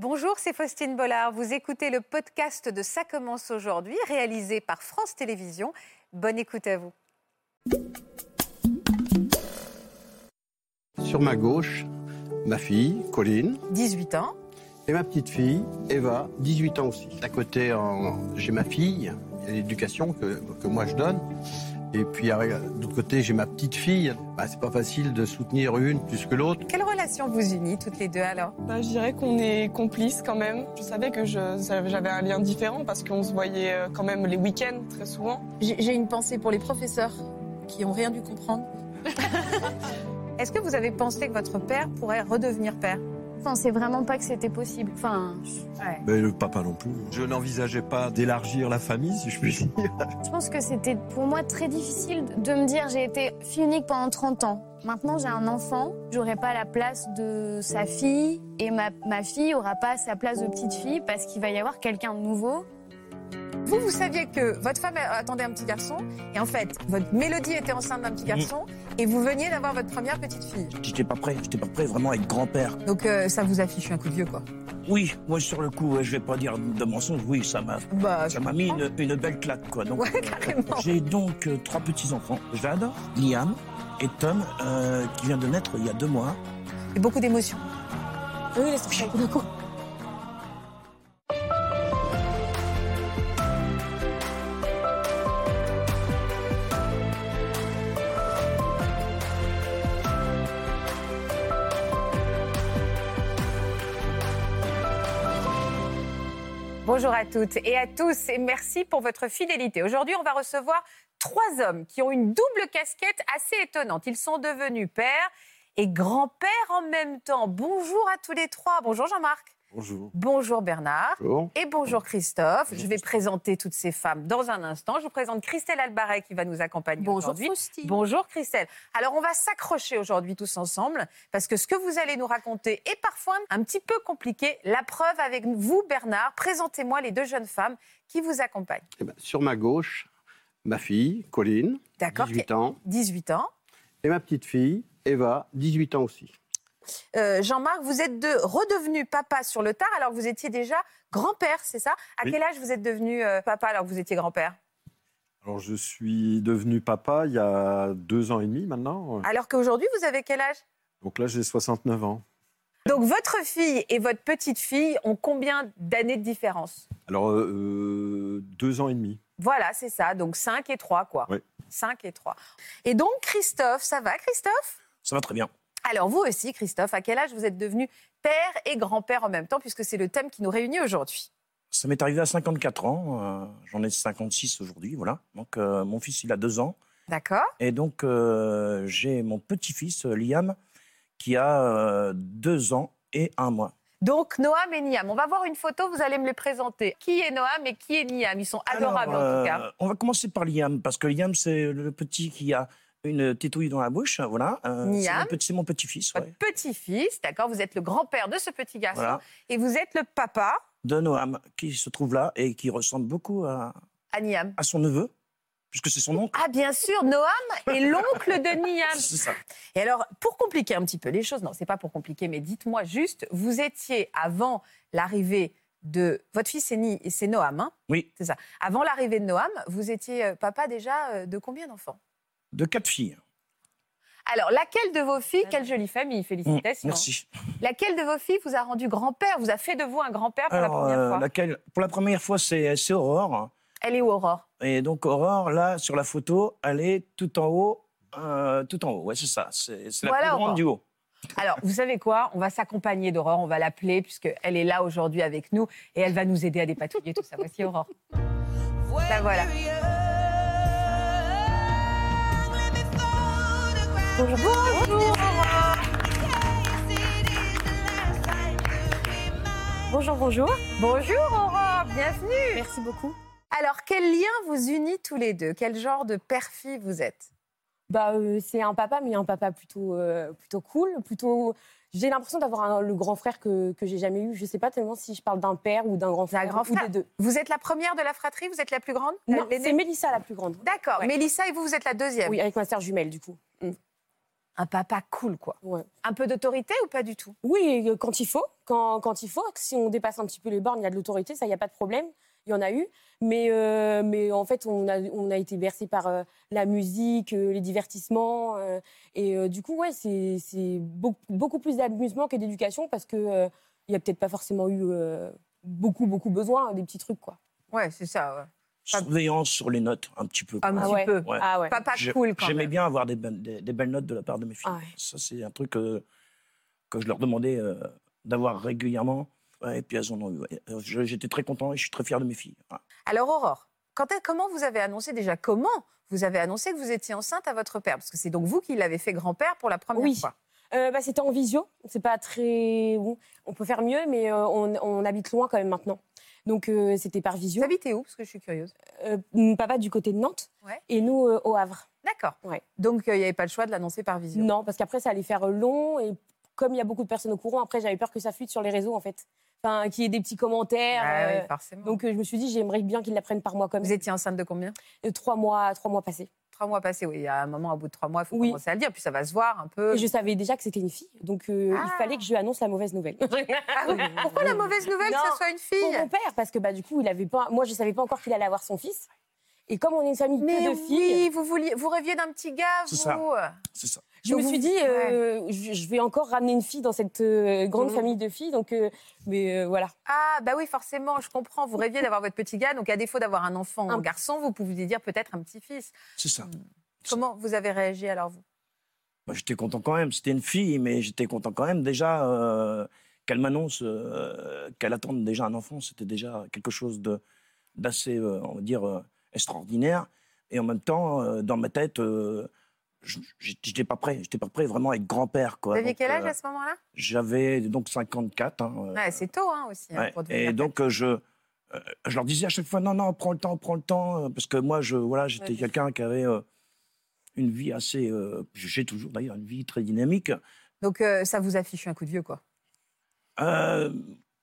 Bonjour, c'est Faustine Bollard. Vous écoutez le podcast de Ça commence aujourd'hui, réalisé par France Télévisions. Bonne écoute à vous. Sur ma gauche, ma fille, Colline, 18 ans. et ma petite fille, Eva, 18 ans aussi. À côté, j'ai ma fille, l'éducation que, que moi je donne. Et puis, l'autre côté, j'ai ma petite fille. Bah, c'est pas facile de soutenir une plus que l'autre. Quelle relation vous unit toutes les deux alors? Bah, je dirais qu'on est complices quand même. Je savais que j'avais un lien différent parce qu'on se voyait euh, quand même les week-ends très souvent. J'ai j'ai une pensée pour les professeurs qui ont rien dû comprendre. Est-ce que vous avez pensé que votre père pourrait redevenir père? Je pensais vraiment pas que c'était possible. Enfin, Mais le papa non plus. Je n'envisageais pas d'élargir la famille, si je puis dire. je pense que c'était pour moi très difficile de me dire j'ai été fille unique pendant 30 ans. Maintenant, j'ai un enfant, j'aurai pas la place de sa fille et ma, ma fille aura pas sa place de petite fille parce qu'il va y avoir quelqu'un de nouveau. Vous, vous saviez que votre femme attendait un petit garçon et en fait, votre Mélodie était enceinte d'un petit garçon et vous veniez d'avoir votre première petite fille. J'étais pas prêt, j'étais pas prêt vraiment à être grand-père. Donc euh, ça vous affiche un coup de vieux quoi. Oui, moi sur le coup, je vais pas dire de mensonge, oui, ça m'a Bah, ça m'a mis une, une belle claque quoi. Donc, Ouais, carrément. J'ai donc euh, trois petits-enfants, Jade, Liam et Tom, euh, qui vient de naître il y a deux mois. Et beaucoup d'émotions. Oui, laisse Bonjour à toutes et à tous et merci pour votre fidélité. Aujourd'hui, on va recevoir trois hommes qui ont une double casquette assez étonnante. Ils sont devenus pères et grands-pères en même temps. Bonjour à tous les trois. Bonjour Jean-Marc. Bonjour. Bonjour Bernard. Bonjour. Et bonjour Christophe. Je vais présenter toutes ces femmes dans un instant. Je vous présente Christelle Albaret qui va nous accompagner Bonjour aujourd'hui. Bonjour Christelle. Alors on va s'accrocher aujourd'hui tous ensemble parce que ce que vous allez nous raconter est parfois un petit peu compliqué. La preuve avec vous Bernard. Présentez-moi les deux jeunes femmes qui vous accompagnent. Eh ben, sur ma gauche, ma fille, Colline, D'accord 18 ans. 18 ans. Et ma petite fille, Eva, 18 ans aussi. Euh, Jean-Marc, vous êtes de, redevenu papa sur le tard alors que vous étiez déjà grand-père, c'est ça? À Oui. quel âge vous êtes devenu euh, papa alors que vous étiez grand-père? Alors, je suis devenu papa il y a deux ans et demi maintenant. Alors qu'aujourd'hui, vous avez quel âge? Donc là, j'ai 69 ans. Donc votre fille et votre petite fille ont combien d'années de différence? Alors, euh, deux ans et demi. Voilà, c'est ça. Donc 5 et 3, quoi. Oui. 5 et 3. Et donc, Christophe, ça va, Christophe? Ça va très bien. Alors, vous aussi, Christophe, à quel âge vous êtes devenu père et grand-père en même temps, puisque c'est le thème qui nous réunit aujourd'hui? Ça m'est arrivé à 54 ans, euh, j'en ai 56 aujourd'hui, voilà. Donc euh, mon fils, il a deux ans. D'accord Et donc, euh, j'ai mon petit-fils, Liam, qui a deux ans et un mois. Donc, Noam et Niam. On va voir une photo, vous allez me les présenter. Qui est Noam et qui est Niam? Ils sont adorables, Alors, en tout cas. On va commencer par Liam, parce que Liam, c'est le petit qui a une tétouille dans la bouche, voilà. Euh, c'est Niam. mon petit- C'est mon petit-fils, ouais. petit-fils, d'accord Vous êtes le grand-père de ce petit garçon. Voilà. Et vous êtes le papa De Noam, qui se trouve là et qui ressemble beaucoup à, à Niam. à son neveu, puisque c'est son oncle. Ah, bien sûr, Noam est l'oncle de Niam. C'est ça. Et alors, pour compliquer un petit peu les choses, non, c'est pas pour compliquer, mais dites-moi juste, vous étiez avant l'arrivée de votre fils, c'est Noam, hein? Oui, c'est ça. Avant l'arrivée de Noam, vous étiez euh, papa déjà euh, de combien d'enfants? De quatre filles. Alors, laquelle de vos filles, quelle jolie famille, Mm, félicitations. Merci. Laquelle de vos filles vous a rendu grand-père, vous a fait de vous un grand-père pour la première euh, fois laquelle, pour la première fois, c'est Aurore. Elle est où, Aurore? Et donc, Aurore, là, sur la photo, elle est tout en haut. euh, tout en haut, ouais, c'est ça. C'est c'est la Voilà, plus grande Aurore. du haut. Alors, vous savez quoi? On va s'accompagner d'Aurore, on va l'appeler, puisqu'elle est là aujourd'hui avec nous, et elle va nous aider à dépatouiller tout ça. Voici Aurore. La voilà. Bonjour. Bonjour. Bonjour, bonjour. Bonjour, Aurore. Bienvenue. Merci beaucoup. Alors, quel lien vous unit tous les deux? Quel genre de père-fille vous êtes? Bah, euh, c'est un papa, mais un papa plutôt, euh, plutôt cool, plutôt. J'ai l'impression d'avoir le grand frère que, que j'ai jamais eu. Je sais pas tellement si je parle d'un père ou d'un grand frère. grand ou des deux. Vous êtes la première de la fratrie? Vous êtes la plus grande? Non, c'est Mélissa la plus grande. D'accord. Ouais. Mélissa et vous, vous êtes la deuxième. Oui, avec ma sœur jumelle, du coup. Mm. Un papa cool, quoi. Ouais. Un peu d'autorité ou pas du tout? Oui, euh, quand il faut. quand, quand il faut. Si on dépasse un petit peu les bornes, il y a de l'autorité, ça, il n'y a pas de problème. Il y en a eu. Mais, euh, mais en fait, on a, on a été bercé par euh, la musique, euh, les divertissements. et du coup, ouais, c'est c'est beaucoup, beaucoup plus d'amusement que d'éducation parce qu'il n'y a peut-être pas forcément eu beaucoup, beaucoup besoin des petits trucs, quoi. Ouais, c'est ça. ouais. Surveillance sur les notes, un petit peu. Un petit ouais. peu. Ouais. Ah ouais. Papa Je- cool quand J'aimais bien avoir des, bonnes- des, des belles notes de la part de mes filles. Ah ouais. Ça, c'est un truc que, que je leur demandais euh, d'avoir régulièrement. Ouais, et puis elles en ont eu. ouais. Euh, J'étais très content et je suis très fier de mes filles. Alors Aurore, quand comment vous avez annoncé déjà comment vous avez annoncé que vous étiez enceinte à votre père? Parce que c'est donc vous qui l'avez fait grand-père pour la première Oui. fois. Euh, bah, C'était en visio. C'est pas très. bon, on peut faire mieux, mais euh, on, on habite loin quand même maintenant. Donc euh, c'était par Vous visio. habitez où? Parce que je suis curieuse. Euh, papa du côté de Nantes Ouais. et nous euh, au Havre. D'accord. Ouais. Donc il n'y avait pas le choix de l'annoncer par visio. Non, parce qu'après ça allait faire long et comme il y a beaucoup de personnes au courant, après j'avais peur que ça fuite sur les réseaux en fait. Enfin, qu'il y ait des petits commentaires. Ah oui, forcément. donc je me suis dit j'aimerais bien qu'ils l'apprennent par mois comme vous étiez enceinte de combien? Trois mois, trois mois passés. Trois mois passés, oui. Il y a un moment, au bout de trois mois, il faut Oui. commencer à le dire. Puis ça va se voir un peu. Et je savais déjà que c'était une fille, donc euh, Ah. il fallait que je lui annonce la mauvaise nouvelle. Ah oui. Pourquoi la mauvaise nouvelle Non, que ce soit une Pour fille mon père, parce que bah du coup il avait pas, moi je savais pas encore qu'il allait avoir son fils. Et comme on est une famille Mais de filles, oui, vous, vouliez, vous rêviez d'un petit gars, C'est vous. ça. C'est ça. Je me suis dit, euh, je, je vais encore ramener une fille dans cette euh, grande Mhm. famille de filles. Donc, euh, mais euh, voilà. Ah, bah oui, forcément, je comprends. Vous rêviez d'avoir votre petit gars. Donc, à défaut d'avoir un enfant Un- garçon, vous pouviez dire peut-être un petit-fils. C'est ça. Comment vous avez réagi alors, vous? Moi, j'étais content quand même. C'était une fille, mais j'étais content quand même. Déjà, euh, qu'elle m'annonce euh, qu'elle attende déjà un enfant, c'était déjà quelque chose de- d'assez, euh, on va dire, euh, extraordinaire. Et en même temps, euh, dans ma tête, euh, je n'étais pas prêt. J'étais pas prêt vraiment être grand-père. Quoi. Vous aviez quel âge euh, à ce moment-là? J'avais donc 54. hein, euh, Ouais, C'est tôt hein, aussi. hein, Ouais, pour devenir et donc euh, je, je leur disais à chaque fois non non prends le temps prends le temps parce que moi je voilà j'étais Ouais. quelqu'un qui avait une vie assez j'ai toujours d'ailleurs une vie très dynamique. Donc, ça vous affiche un coup de vieux, quoi? Euh,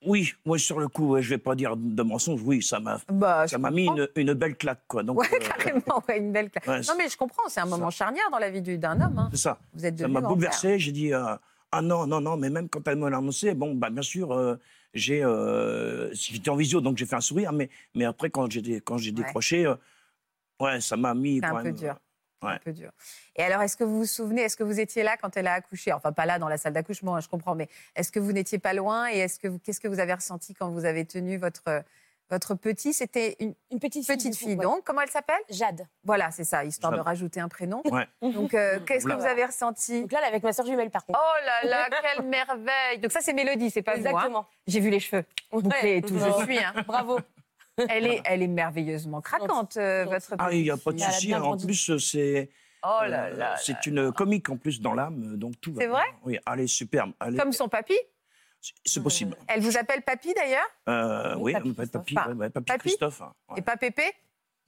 oui, moi sur le coup ouais, je vais pas dire de mensonge oui ça m'a Bah, ça je m'a mis une, une belle claque quoi donc Ouais, euh, carrément, ouais, une belle claque. ouais, Non, mais je comprends, c'est un ça. moment charnière dans la vie du- d'un homme. hein. c'est ça Vous êtes ça m'a bouleversé j'ai dit euh, ah non non non mais même quand elle me l'a annoncé bon bah bien sûr euh, j'ai j'étais en visio donc j'ai fait un sourire mais mais après quand j'ai décroché ouais ça m'a mis C'est quand un peu dur. Ouais. Un peu dur. Et alors, est-ce que vous vous souvenez, est-ce que vous étiez là quand elle a accouché? Enfin, pas là dans la salle d'accouchement, hein, je comprends, mais est-ce que vous n'étiez pas loin Et est-ce que qu'est-ce que vous avez ressenti quand vous avez tenu votre votre petit? C'était une Une petite fille. petite fille, ouais. donc comment elle s'appelle? Jade. Voilà, c'est ça, histoire de rajouter un prénom. Ouais. Donc, euh, qu'est-ce que vous avez ressenti? Donc là, elle est avec ma soeur jumelle, par contre. Oh là là, quelle merveille Donc ça, c'est Mélodie, c'est pas vous. hein. Exactement. J'ai vu les cheveux bouclés et tout, je suis. hein. Bravo. Elle est, elle est merveilleusement craquante, euh, votre Ah, il n'y a pas de souci. hein. En grandi. plus, euh, c'est Oh là euh, là. c'est une comique en plus dans l'âme, donc tout va C'est vrai Oui, elle est superbe. Comme son papy c'est- possible. Elle vous appelle papy d'ailleurs Euh, Oui, Papy elle m'appelle Christophe. Papy, Enfin, ouais, ouais, Papy Papy Christophe. hein, ouais. Et pas Pépé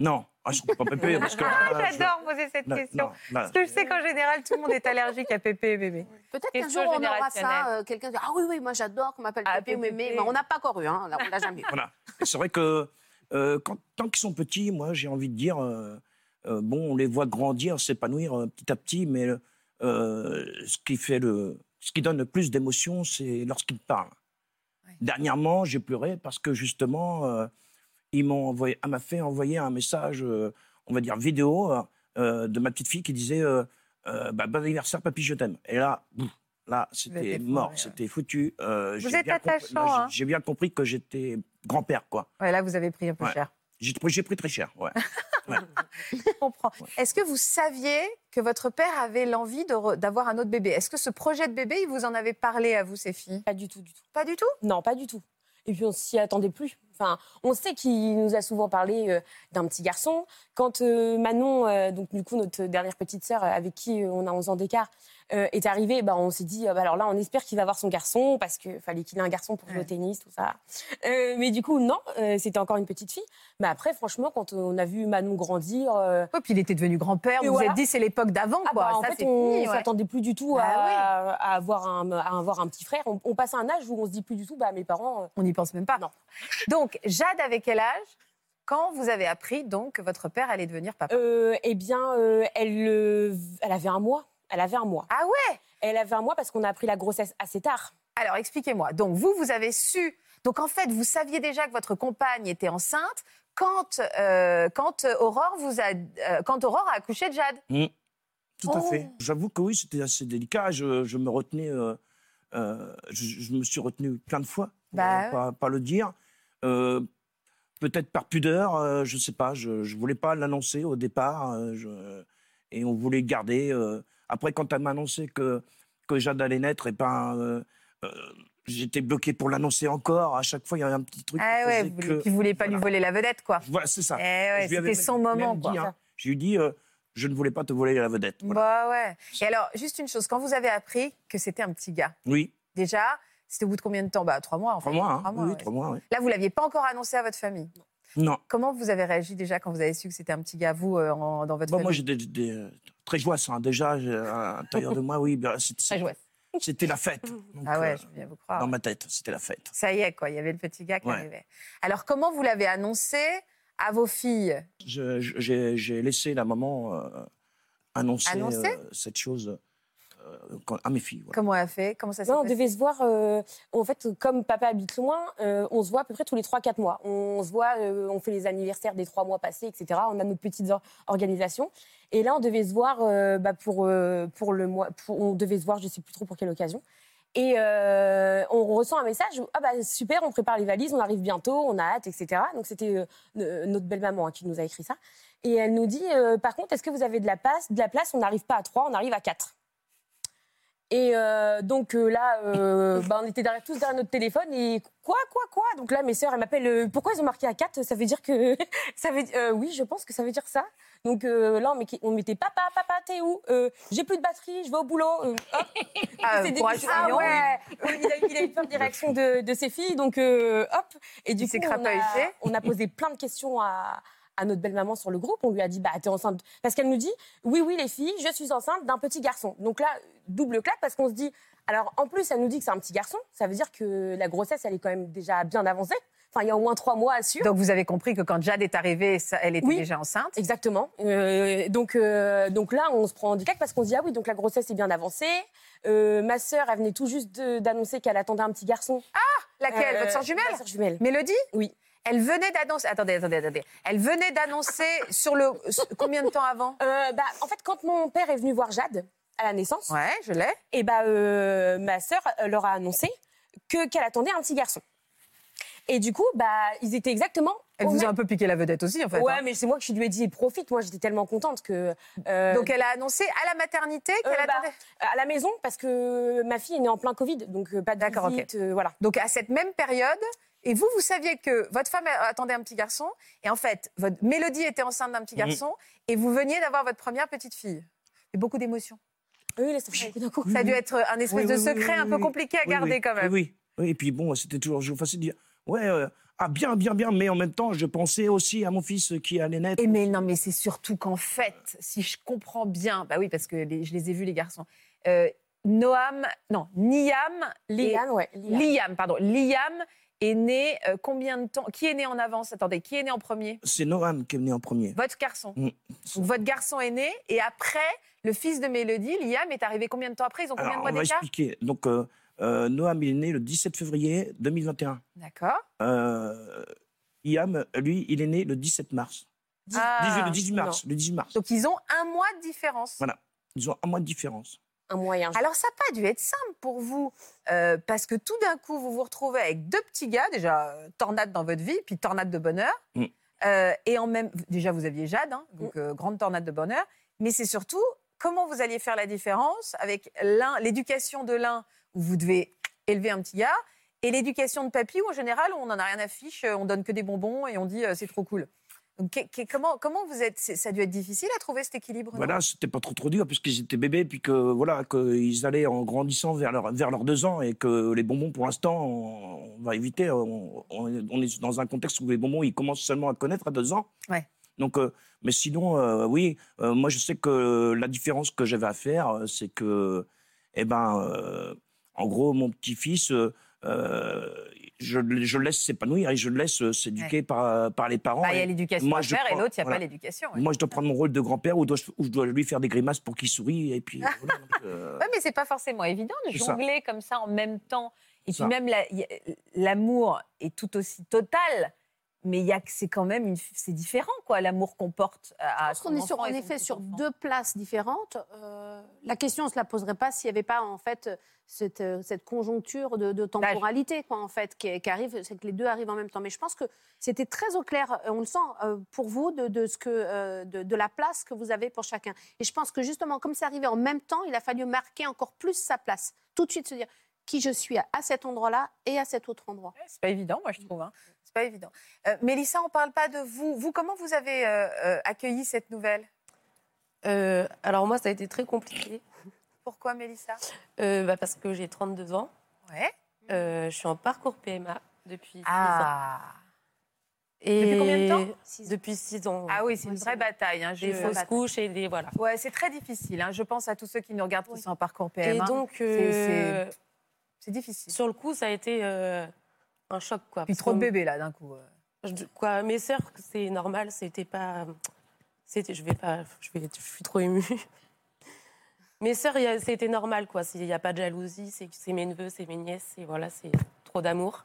Non, ah, je ne pas Pépé parce que. Ah, J'adore poser cette question. non, Parce que je sais qu'en général, tout le monde est allergique à Pépé et bébé. Peut-être qu'un jour on aura ça. euh, Quelqu'un dit Ah oui, oui, moi j'adore qu'on m'appelle Ah, Pépé ou. Mémé. Mais on n'a pas encore eu, hein. on l'a jamais eu. Voilà. C'est vrai que euh, quand, tant qu'ils sont petits, moi, j'ai envie de dire, euh, euh, bon, on les voit grandir, s'épanouir euh, petit à petit, mais euh, ce qui fait le, ce qui donne le plus d'émotion, c'est lorsqu'ils parlent. Ouais. Dernièrement, j'ai pleuré parce que justement, euh, ils m'ont envoyé, elle m'a fait envoyer un message, euh, on va dire vidéo, euh, de ma petite fille qui disait, euh, euh, bah, bon anniversaire, papy, je t'aime. Et là, boum, là, c'était mort, c'était foutu. Euh, Vous j'ai êtes bien compris- attachant, j'ai- hein. J'ai bien compris que j'étais grand-père, quoi. Ouais, là, vous avez pris un peu Ouais. cher. J'ai pris, très cher, ouais. Je comprends. Est-ce que vous saviez que votre père avait l'envie d'avoir un autre bébé? Est-ce que ce projet de bébé, il vous en avait parlé à vous, ces filles? Pas du tout, du tout. Pas du tout? Non, pas du tout. Et puis on s'y attendait plus. Enfin, on sait qu'il nous a souvent parlé euh, d'un petit garçon. Quand euh, Manon, euh, donc du coup notre dernière petite sœur avec qui on a 11 ans d'écart, euh, est arrivée, bah, on s'est dit, euh, bah, alors là on espère qu'il va avoir son garçon parce qu'il fallait qu'il ait un garçon pour jouer Ouais. au tennis, tout ça. Euh, mais du coup non, euh, c'était encore une petite fille. Mais après franchement, quand on a vu Manon grandir, Ouais, Puis il était devenu grand-père. Vous vous voilà. êtes dit, c'est l'époque d'avant, ah quoi. bah, en Ça, fait on ouais. s'attendait plus du tout Bah à, à avoir un, à avoir un petit frère. On, on passe à un âge où on se dit plus du tout, bah mes parents. On n'y pense même pas. Non. Donc, Jade avait quel âge quand vous avez appris donc que votre père allait devenir papa? Euh, eh bien, euh, elle, euh, elle avait un mois. Elle avait un mois. Ah ouais? Elle avait un mois parce qu'on a appris la grossesse assez tard. Alors, expliquez-moi. Donc, vous, vous avez su. Donc, en fait, vous saviez déjà que votre compagne était enceinte quand, euh, quand Aurore vous a, euh, quand Aurore a accouché de Jade. Mm. Tout à Oh. fait. J'avoue que oui, c'était assez délicat. Je, je me retenais, euh, euh, je, je me suis retenu plein de fois pour Bah euh, pas, pas le dire. Euh, Peut-être par pudeur, euh, je sais pas. Je, je voulais pas l'annoncer au départ, euh, je- et on voulait garder. Après, quand elle m'a annoncé que que Jade allait naître, et ben, euh, euh, j'étais bloqué pour l'annoncer encore. À chaque fois, il y avait un petit truc. Ah qui ouais, vous que- voulez pas lui voler la vedette, quoi. Voilà, c'est ça. Eh ouais, c'était son même- moment, même quoi. dit, hein. Je lui ai dit, euh, je ne voulais pas te voler la vedette. Voilà. Bah ouais. Et alors, juste une chose, quand vous avez appris que c'était un petit gars, Oui, déjà, c'était au bout de combien de temps? Bah, trois mois, en trois fait. mois. hein. Trois mois, oui, ouais. trois mois, oui. Là, vous l'aviez pas encore annoncé à votre famille? Non. Comment vous avez réagi déjà quand vous avez su que c'était un petit gars, vous, euh, en- dans votre Bon, moi, famille? j'étais j'étais, euh, très joyeux. hein. Déjà, j'ai- à l'intérieur de moi, oui, ben, Très jouette. c'était la fête. Donc, Ah ouais, euh, je bien vous croire. dans ma tête, c'était la fête. Ça y est, quoi, il y avait le petit gars qui Ouais. arrivait. Alors, comment vous l'avez annoncé à vos filles? J'ai laissé la maman euh, annoncer, Annoncer? euh, cette chose euh, à mes filles. voilà. Comment elle a fait Comment ça s'est Non, on passé devait se voir. euh, en fait, comme papa habite loin, euh, on se voit à peu près tous les 3-4 mois. On se voit, euh, on fait les anniversaires des 3 mois passés, etc. On a nos petites or- organisations. Et là, on devait se voir euh, bah, pour, euh, pour le mois. pour- on devait se voir, je ne sais plus trop pour quelle occasion. Et euh, on ressent un message Ah bah super, on prépare les valises, on arrive bientôt, on a hâte, etc. Donc c'était euh, notre belle-maman hein, qui nous a écrit ça. Et elle nous dit euh, Par contre, est-ce que vous avez de la place De la place, on n'arrive pas à 3, on arrive à 4. Et euh, donc euh, là, euh, bah, on était derrière, tous derrière notre téléphone et quoi, quoi, quoi? Donc là, mes sœurs, elles m'appellent euh, Pourquoi ils ont marqué à 4 Ça veut dire que. ça veut, oui, je pense que ça veut dire ça. Donc là, on, met- on mettait Papa, papa, t'es où? J'ai plus de batterie, je vais au boulot. Hop. Ah, des- Ah ouais il, a, il a eu peur des réactions de, de ses filles, donc hop. Et du Il coup, on a, on a posé plein de questions à, à notre belle-maman sur le groupe. On lui a dit, bah, t'es enceinte. Parce qu'elle nous dit, oui, oui, les filles, je suis enceinte d'un petit garçon. Donc là, double claque, parce qu'on se dit, alors en plus, elle nous dit que c'est un petit garçon. Ça veut dire que la grossesse, elle est quand même déjà bien avancée. Enfin, il y a au moins trois mois à suivre. Donc, vous avez compris que quand Jade est arrivée, elle était Oui. déjà enceinte. Exactement. Euh, donc, euh, donc là, on se prend du cac parce qu'on se dit ah oui, donc la grossesse est bien avancée. Euh, ma sœur, elle venait tout juste d'annoncer qu'elle attendait un petit garçon. Laquelle? Euh, Votre sœur jumelle? Ma sœur jumelle. Mélodie? Oui. Elle venait d'annoncer. Attendez, attendez, attendez. Elle venait d'annoncer sur le. Combien de temps avant? Euh, bah, en fait, quand mon père est venu voir Jade à la naissance, Ouais, je l'ai. et bah, euh, ma sœur euh, leur a annoncé que qu'elle attendait un petit garçon. Et du coup, bah, ils étaient exactement. Elle vous a un peu piqué la vedette aussi, en fait. Ouais, hein. mais c'est moi qui lui ai dit profite. Moi, j'étais tellement contente que. euh, Donc, elle a annoncé à la maternité qu'elle Euh, bah, attendait? à la maison parce que ma fille est née en plein Covid, donc pas de D'accord, ok. visite, euh, voilà. Donc, à cette même période. Et vous, vous saviez que votre femme attendait un petit garçon. Et en fait, votre Mélodie était enceinte d'un petit Mhm. garçon. Et vous veniez d'avoir votre première petite fille. Et beaucoup d'émotions. Oui, là, ça fait beaucoup d'un coup. Ça a dû être un espèce Oui, de oui, oui, secret oui, un peu oui. compliqué à Oui, garder oui. quand même. Oui, oui. Oui, Et puis bon, c'était toujours facile de dire ouais, euh, ah bien, bien, bien, mais en même temps, je pensais aussi à mon fils qui allait naître. Et mais non, mais c'est surtout qu'en fait, si je comprends bien, bah oui, parce que les- je les ai vus les garçons. Euh, Noam, non, Niam, et- Liam, ouais. Liam. Liam, pardon, Liam est né euh, combien de temps Qui est né en avance? Attendez, qui est né en premier? C'est Noam qui est venu en premier. Votre garçon. Mm. Donc votre garçon est né et après, le fils de Mélodie, Liam, est arrivé combien de temps après? Ils ont combien Alors, de on mois va d'écart? expliquer. Donc, euh, euh, Noam, il est né le 17 février 2021. D'accord. Euh, Iam, lui, il est né le 17 mars. Ah, 18 le 18 mars. Le 18 mars. Donc ils ont un mois de différence. Voilà. Ils ont un mois de différence. Un moyen. Alors, ça n'a pas dû être simple pour vous, euh, parce que tout d'un coup, vous vous retrouvez avec deux petits gars, déjà euh, tornade dans votre vie, puis tornade de bonheur. Mm. Euh, et en même. Déjà, vous aviez Jade, hein, donc euh, grande tornade de bonheur. Mais c'est surtout comment vous alliez faire la différence avec l'un, l'éducation de l'un, où vous devez élever un petit gars, et l'éducation de papy, où en général, on n'en a rien à fiche, on donne que des bonbons et on dit euh, c'est trop cool. Comment, comment vous êtes. Ça a dû être difficile à trouver cet équilibre. Voilà, c'était pas trop trop dur puisqu'ils étaient bébés, puis que voilà, qu'ils allaient en grandissant vers, leur, vers leurs deux ans et que les bonbons, pour l'instant, on, on va éviter. On, on est- dans un contexte où les bonbons, ils commencent seulement à connaître à deux ans. Ouais. Donc, euh, mais sinon, euh, oui, euh, moi je sais que la différence que j'avais à faire, c'est que, eh ben, en gros, mon petit-fils, je, le- je le laisse s'épanouir et je le laisse euh, s'éduquer par, par les parents. Bah, Il y a Et l'éducation à faire et crois- l'autre, il n'y a voilà. pas l'éducation. ouais. Moi, je dois prendre mon rôle de grand-père ou, ou je dois lui faire des grimaces pour qu'il sourie. Et puis, voilà, donc, euh, Ouais, mais c'est pas forcément évident de ça. jongler comme ça en même temps Et puis même la- l'amour est tout aussi total, mais il c'est quand même une, c'est différent quoi, l'amour qu'on porte à, à Parce son qu'on est sur, en effet sur deux places différentes. Euh, la question ne se la poserait pas s'il n'y avait pas en fait cette, euh, cette conjoncture de, de temporalité quoi, en fait, qui, qui arrive, c'est que les deux arrivent en même temps. Mais je pense que c'était très au clair, euh, on le sent euh, pour vous, de, de ce que, euh, de, de la place que vous avez pour chacun. Et je pense que justement, comme c'est arrivé en même temps, il a fallu marquer encore plus sa place. Tout de suite se dire qui je suis à, cet endroit-là et à cet autre endroit. C'est pas évident, moi je trouve. Hein. C'est pas évident. Euh, Mélissa, on parle pas de vous. Vous, comment vous avez euh, euh, accueilli cette nouvelle? Alors moi, ça a été très compliqué Pourquoi, Mélissa? Bah, parce que j'ai 32 ans. Ouais. Je suis en parcours PMA depuis 6 ans. Ah. Et Depuis combien de temps? Depuis 6 ans. Ah oui, c'est une Oui, vraie bataille. Hein. Des fausses couches et des voilà. Ouais, c'est très difficile. hein. Je pense à tous ceux qui nous regardent qui sont en parcours PMA. Et donc, C'est- euh, difficile. sur le coup, ça a été euh, un choc quoi. Puis trop de bébés là d'un coup. euh. Je- quoi, mes sœurs, c'est normal, c'était pas. C'était, je vais pas. Je, vais, je suis trop émue. Mes sœurs, c'était normal, quoi. Il n'y a pas de jalousie, c'est, c'est mes neveux, c'est mes nièces, et voilà, c'est trop d'amour.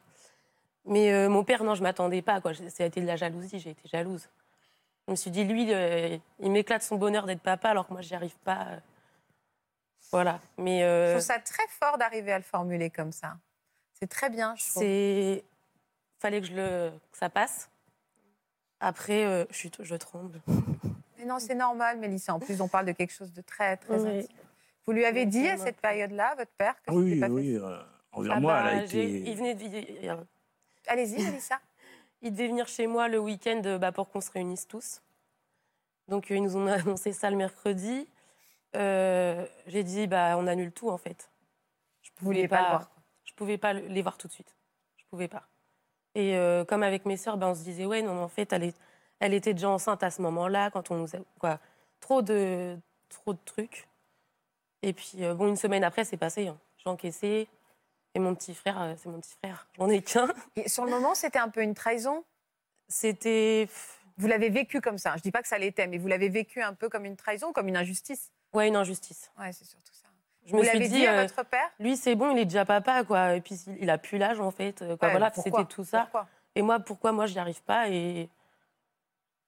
Mais euh, mon père, non, je m'attendais pas, quoi. Ça a été de la jalousie, j'ai été jalouse. Je me suis dit, lui, euh, il m'éclate son bonheur d'être papa, alors que moi, j'y arrive pas. Voilà. Mais Je trouve ça très fort d'arriver à le formuler comme ça. C'est très bien. C'est. Fallait que, je le... que ça passe. Après, euh, je, suis... je tremble. Mais non, c'est normal, Mélissa. En plus, on parle de quelque chose de très, très Oui. intime. Vous lui avez dit à cette période-là, votre père, que Oui, c'était pas oui. euh, envers Ah moi, bah, elle a j'ai- été. Il venait de Allez-y, Mélissa. Il devait venir chez moi le week-end euh, bah, pour qu'on se réunisse tous. Donc ils nous ont annoncé ça le mercredi. Euh, J'ai dit bah on annule tout en fait. Je Vous vouliez pas le voir. Je pouvais pas le- les voir tout de suite. Je pouvais pas. Et euh, comme avec mes sœurs, bah, on se disait ouais non en fait elle, est- elle était déjà enceinte à ce moment-là quand on nous a quoi trop de trop de trucs. Et puis euh, bon une semaine après c'est passé. hein. J'ai encaissé. Et mon petit frère, euh, c'est mon petit frère. J'en ai qu'un. Et sur le moment, c'était un peu une trahison? C'était Vous l'avez vécu comme ça. Je dis pas que ça l'était, mais vous l'avez vécu un peu comme une trahison, comme une injustice? ouais une injustice. Ouais, c'est surtout ça. Je Vous me suis l'avez dit, dit à euh, votre père? lui, c'est bon, il est déjà papa, quoi. Et puis, il- a plus l'âge, en fait. euh, Quoi. Ouais, voilà, c'était tout ça. Pourquoi? Et moi, pourquoi moi, je n'y arrive pas? Et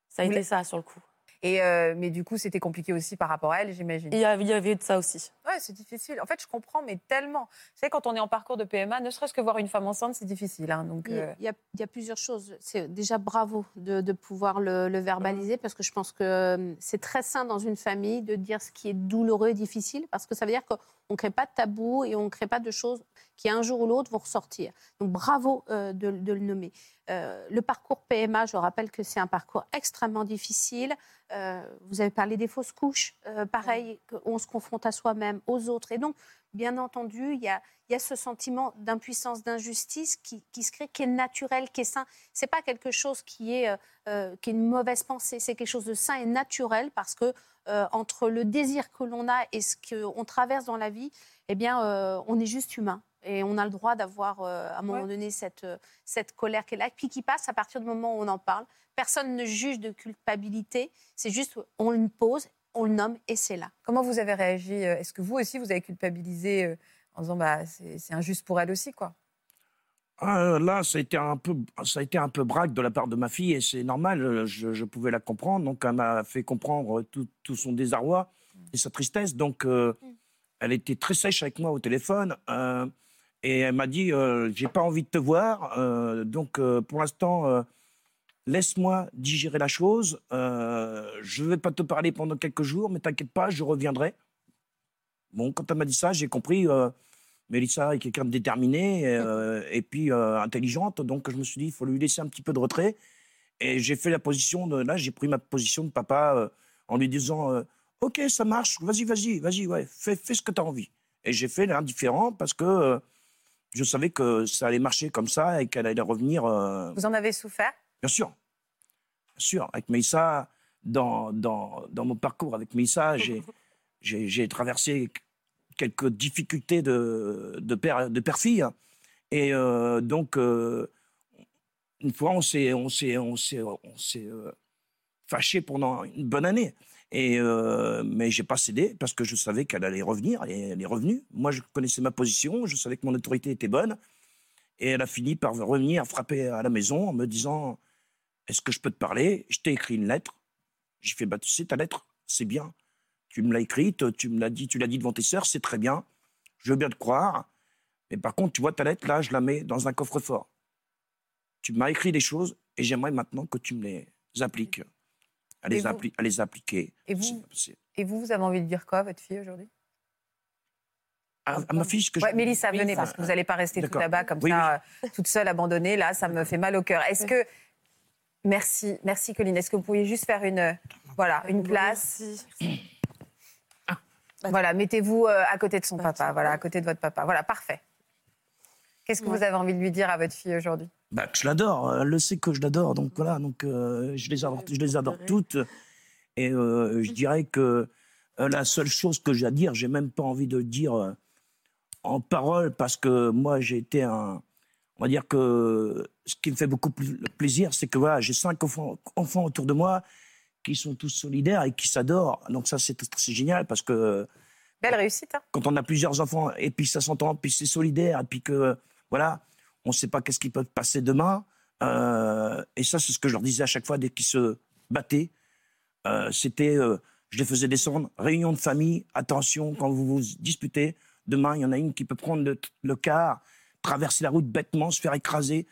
ça a Vous été ça, sur le coup. Et euh, mais du coup, c'était compliqué aussi par rapport à elle, j'imagine. Il y avait- de ça aussi. Ouais, c'est difficile. En fait, je comprends, mais tellement. Vous savez, quand on est en parcours de PMA, ne serait-ce que voir une femme enceinte, c'est difficile. hein, donc, Il y, euh, a, il y a- il y a plusieurs choses. C'est déjà bravo de, de pouvoir le, le verbaliser parce que je pense que euh, c'est très sain dans une famille de dire ce qui est douloureux et difficile parce que ça veut dire qu'on ne crée pas de tabou et on ne crée pas de choses qui un jour ou l'autre vont ressortir. Donc bravo euh, de, de le nommer. Euh, le parcours PMA, je rappelle que c'est un parcours extrêmement difficile. Euh, vous avez parlé des fausses couches, pareil, on se confronte à soi-même, aux autres. Et donc, bien entendu, il y a, il y a ce sentiment d'impuissance, d'injustice qui, qui se crée, qui est naturel, qui est sain. C'est pas quelque chose qui est, euh, euh, qui est une mauvaise pensée, c'est quelque chose de sain et naturel parce que euh, entre le désir que l'on a et ce qu'on traverse dans la vie, eh bien, euh, on est juste humain. Et on a le droit d'avoir, à un moment Ouais. donné, cette, cette colère qui est là, puis qui passe à partir du moment où on en parle. Personne ne juge de culpabilité, c'est juste on le pose, on le nomme et c'est là. comment vous avez réagi euh, Est-ce que vous aussi, vous avez culpabilisé euh, en disant bah, c'est injuste pour elle aussi, quoi? Ah, là, ça a, été un peu, ça a été un peu braque de la part de ma fille et c'est normal, euh, je, je pouvais la comprendre. Donc, elle m'a fait comprendre tout, tout son désarroi et sa tristesse. Donc, euh, elle était très sèche avec moi au téléphone euh, et elle m'a dit euh, J'ai pas envie de te voir. euh, donc, euh, pour l'instant, euh, laisse-moi digérer la chose. Euh, je vais pas te parler pendant quelques jours, mais t'inquiète pas, je reviendrai. Bon, quand elle m'a dit ça, j'ai compris. euh, Mélissa est quelqu'un de déterminé euh, et puis euh, intelligente, donc je me suis dit il faut lui laisser un petit peu de retrait. Et j'ai fait la position de là, j'ai pris ma position de papa en lui disant ok ça marche, vas-y vas-y vas-y ouais fais, fais ce que tu as envie. Et j'ai fait l'indifférent parce que je savais que ça allait marcher comme ça et qu'elle allait revenir. Vous en avez souffert? Bien sûr. Bien sûr. Avec Meissa, dans, dans, dans mon parcours avec Meissa, j'ai, traversé quelques difficultés de, de père, de père-fille. Et euh, donc, euh, une fois, on s'est, on s'est, on s'est, on s'est euh, fâché pendant une bonne année. Et mais j'ai pas cédé parce que je savais qu'elle allait revenir et elle est revenue. Moi, je connaissais ma position, je savais que mon autorité était bonne. Et elle a fini par revenir frapper à la maison en me disant Est-ce que je peux te parler? Je t'ai écrit une lettre. J'ai fait Bah, tu sais, ta lettre, c'est bien. Tu me l'as écrite, tu me l'as dit, tu l'as dit devant tes sœurs, c'est très bien. Je veux bien te croire. Mais par contre, tu vois ta lettre, là, je la mets dans un coffre-fort. Tu m'as écrit des choses et j'aimerais maintenant que tu me les appliques. À les, vous appli- à les appliquer. Et vous Et vous, vous avez envie de dire quoi à votre fille aujourd'hui? À, à ma fille, ce que Ouais, je... Mélissa, venez, Mélissa. parce que vous n'allez pas rester tout là-bas comme Oui, ça, euh, toute seule, abandonnée. Là, ça me fait mal au cœur. Est-ce que. Merci, merci Colline. Est-ce que vous pourriez juste faire une, euh, voilà, une place? Voilà, mettez-vous euh, à côté de son papa, voilà, à côté de votre papa. Voilà, parfait. Qu'est-ce que vous avez envie de lui dire à votre fille aujourd'hui? Bah, que je l'adore, elle le sait que je l'adore, donc voilà, donc euh, je les adore, je les adore toutes, et euh, je dirais que euh, la seule chose que j'ai à dire, j'ai même pas envie de le dire euh, en parole, parce que moi j'ai été un, on va dire que ce qui me fait beaucoup plus plaisir, c'est que voilà, j'ai cinq enfants, enfants autour de moi qui sont tous solidaires et qui s'adorent, donc ça c'est c'est génial parce que Belle réussite. hein quand on a plusieurs enfants et puis ça s'entend, puis c'est solidaire, et puis que voilà, on ne sait pas qu'est-ce qui peut passer demain. euh, et ça, c'est ce que je leur disais à chaque fois dès qu'ils se battaient. Euh, C'était, euh, je les faisais descendre, réunion de famille, attention, quand vous vous disputez, demain, il y en a une qui peut prendre le, le car, traverser la route bêtement, se faire écraser.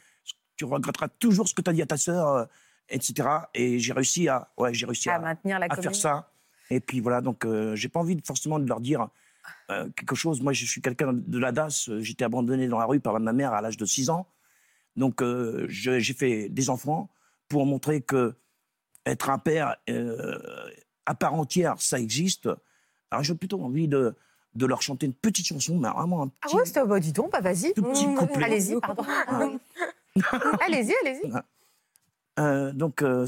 Tu regretteras toujours ce que tu as dit à ta sœur, euh, etc. Et j'ai réussi à, ouais, j'ai réussi À à, maintenir la à faire ça. Et puis voilà, donc euh, j'ai pas envie de- forcément de leur dire euh, quelque chose. Moi, je suis quelqu'un de la DAS. J'étais abandonné dans la rue par ma mère à l'âge de 6 ans. Donc j'ai fait des enfants pour montrer que être un père à part entière, ça existe. Alors j'ai plutôt envie de, de leur chanter une petite chanson, mais vraiment un Ah petit, ouais, c'était bah, dis donc, bah vas-y. couplet. Allez-y, pardon. allez-y, allez-y. Euh, donc, euh,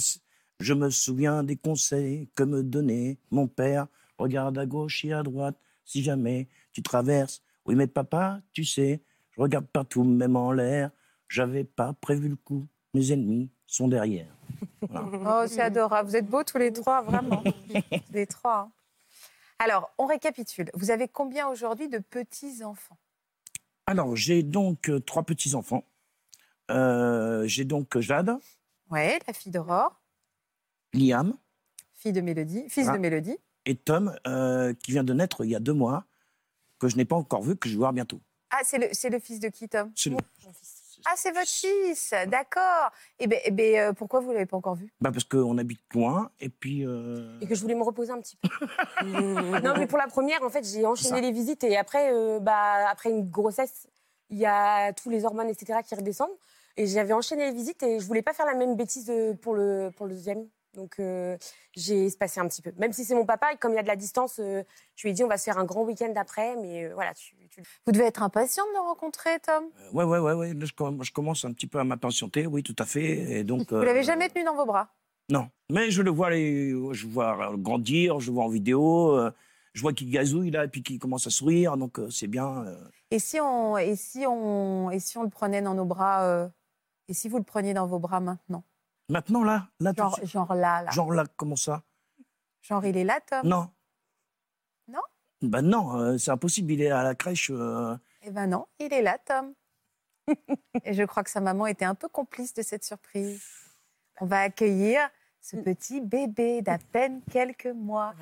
je me souviens des conseils que me donnait mon père. Regarde à gauche et à droite, si jamais tu traverses. Oui, mais papa, tu sais, je regarde partout, même en l'air. J'avais pas prévu le coup. Mes ennemis sont derrière. Oh, c'est adorable. Vous êtes beaux tous les trois, vraiment. Les trois. hein. Alors, on récapitule. Vous avez combien aujourd'hui de petits-enfants? Alors, j'ai donc euh, trois petits-enfants. Euh, j'ai donc Jade, Ouais, la fille d'Aurore, Liam fille de Mélodie, fils de Mélodie. et Tom, euh, qui vient de naître il y a deux mois, que je n'ai pas encore vu, que je vais voir bientôt. Ah, c'est le, c'est le fils de qui, Tom? C'est le- Ah, c'est votre fils, d'accord. Eh bien, eh ben, euh, pourquoi vous ne l'avez pas encore vu? Bah, parce qu'on habite loin, et puis... euh, Et que je voulais me reposer un petit peu. non, mais pour la première, en fait, j'ai enchaîné les visites et après, euh, bah, après une grossesse, il y a tous les hormones, etc., qui redescendent. Et j'avais enchaîné les visites et je voulais pas faire la même bêtise pour le, pour le deuxième. Donc, euh, j'ai espacé un petit peu. Même si c'est mon papa, et comme il y a de la distance, euh, je lui ai dit on va se faire un grand week-end après. Mais euh, voilà, tu, tu- Vous devez être impatient de le rencontrer, Tom. Ouais, ouais, ouais, ouais. Là, je, comm- je commence un petit peu à m'impatienter, oui, tout à fait. Et donc, Vous euh, l'avez jamais tenu dans vos bras? Non. Mais je le vois, aller- je le vois euh, grandir, je le vois en vidéo, euh, je vois qu'il gazouille là, et puis qu'il commence à sourire, donc euh, c'est bien. euh. Et si on, et si on, et si on le prenait dans nos bras euh, Et si vous le preniez dans vos bras maintenant? Maintenant, là, là, genre, suite. genre là, là. Genre là, comment ça? Genre, il est là, Tom? Non. Non? Ben non, euh, c'est impossible, il est à la crèche. euh, Eh ben non, il est là, Tom. Et je crois que sa maman était un peu complice de cette surprise. On va accueillir ce petit bébé d'à peine quelques mois.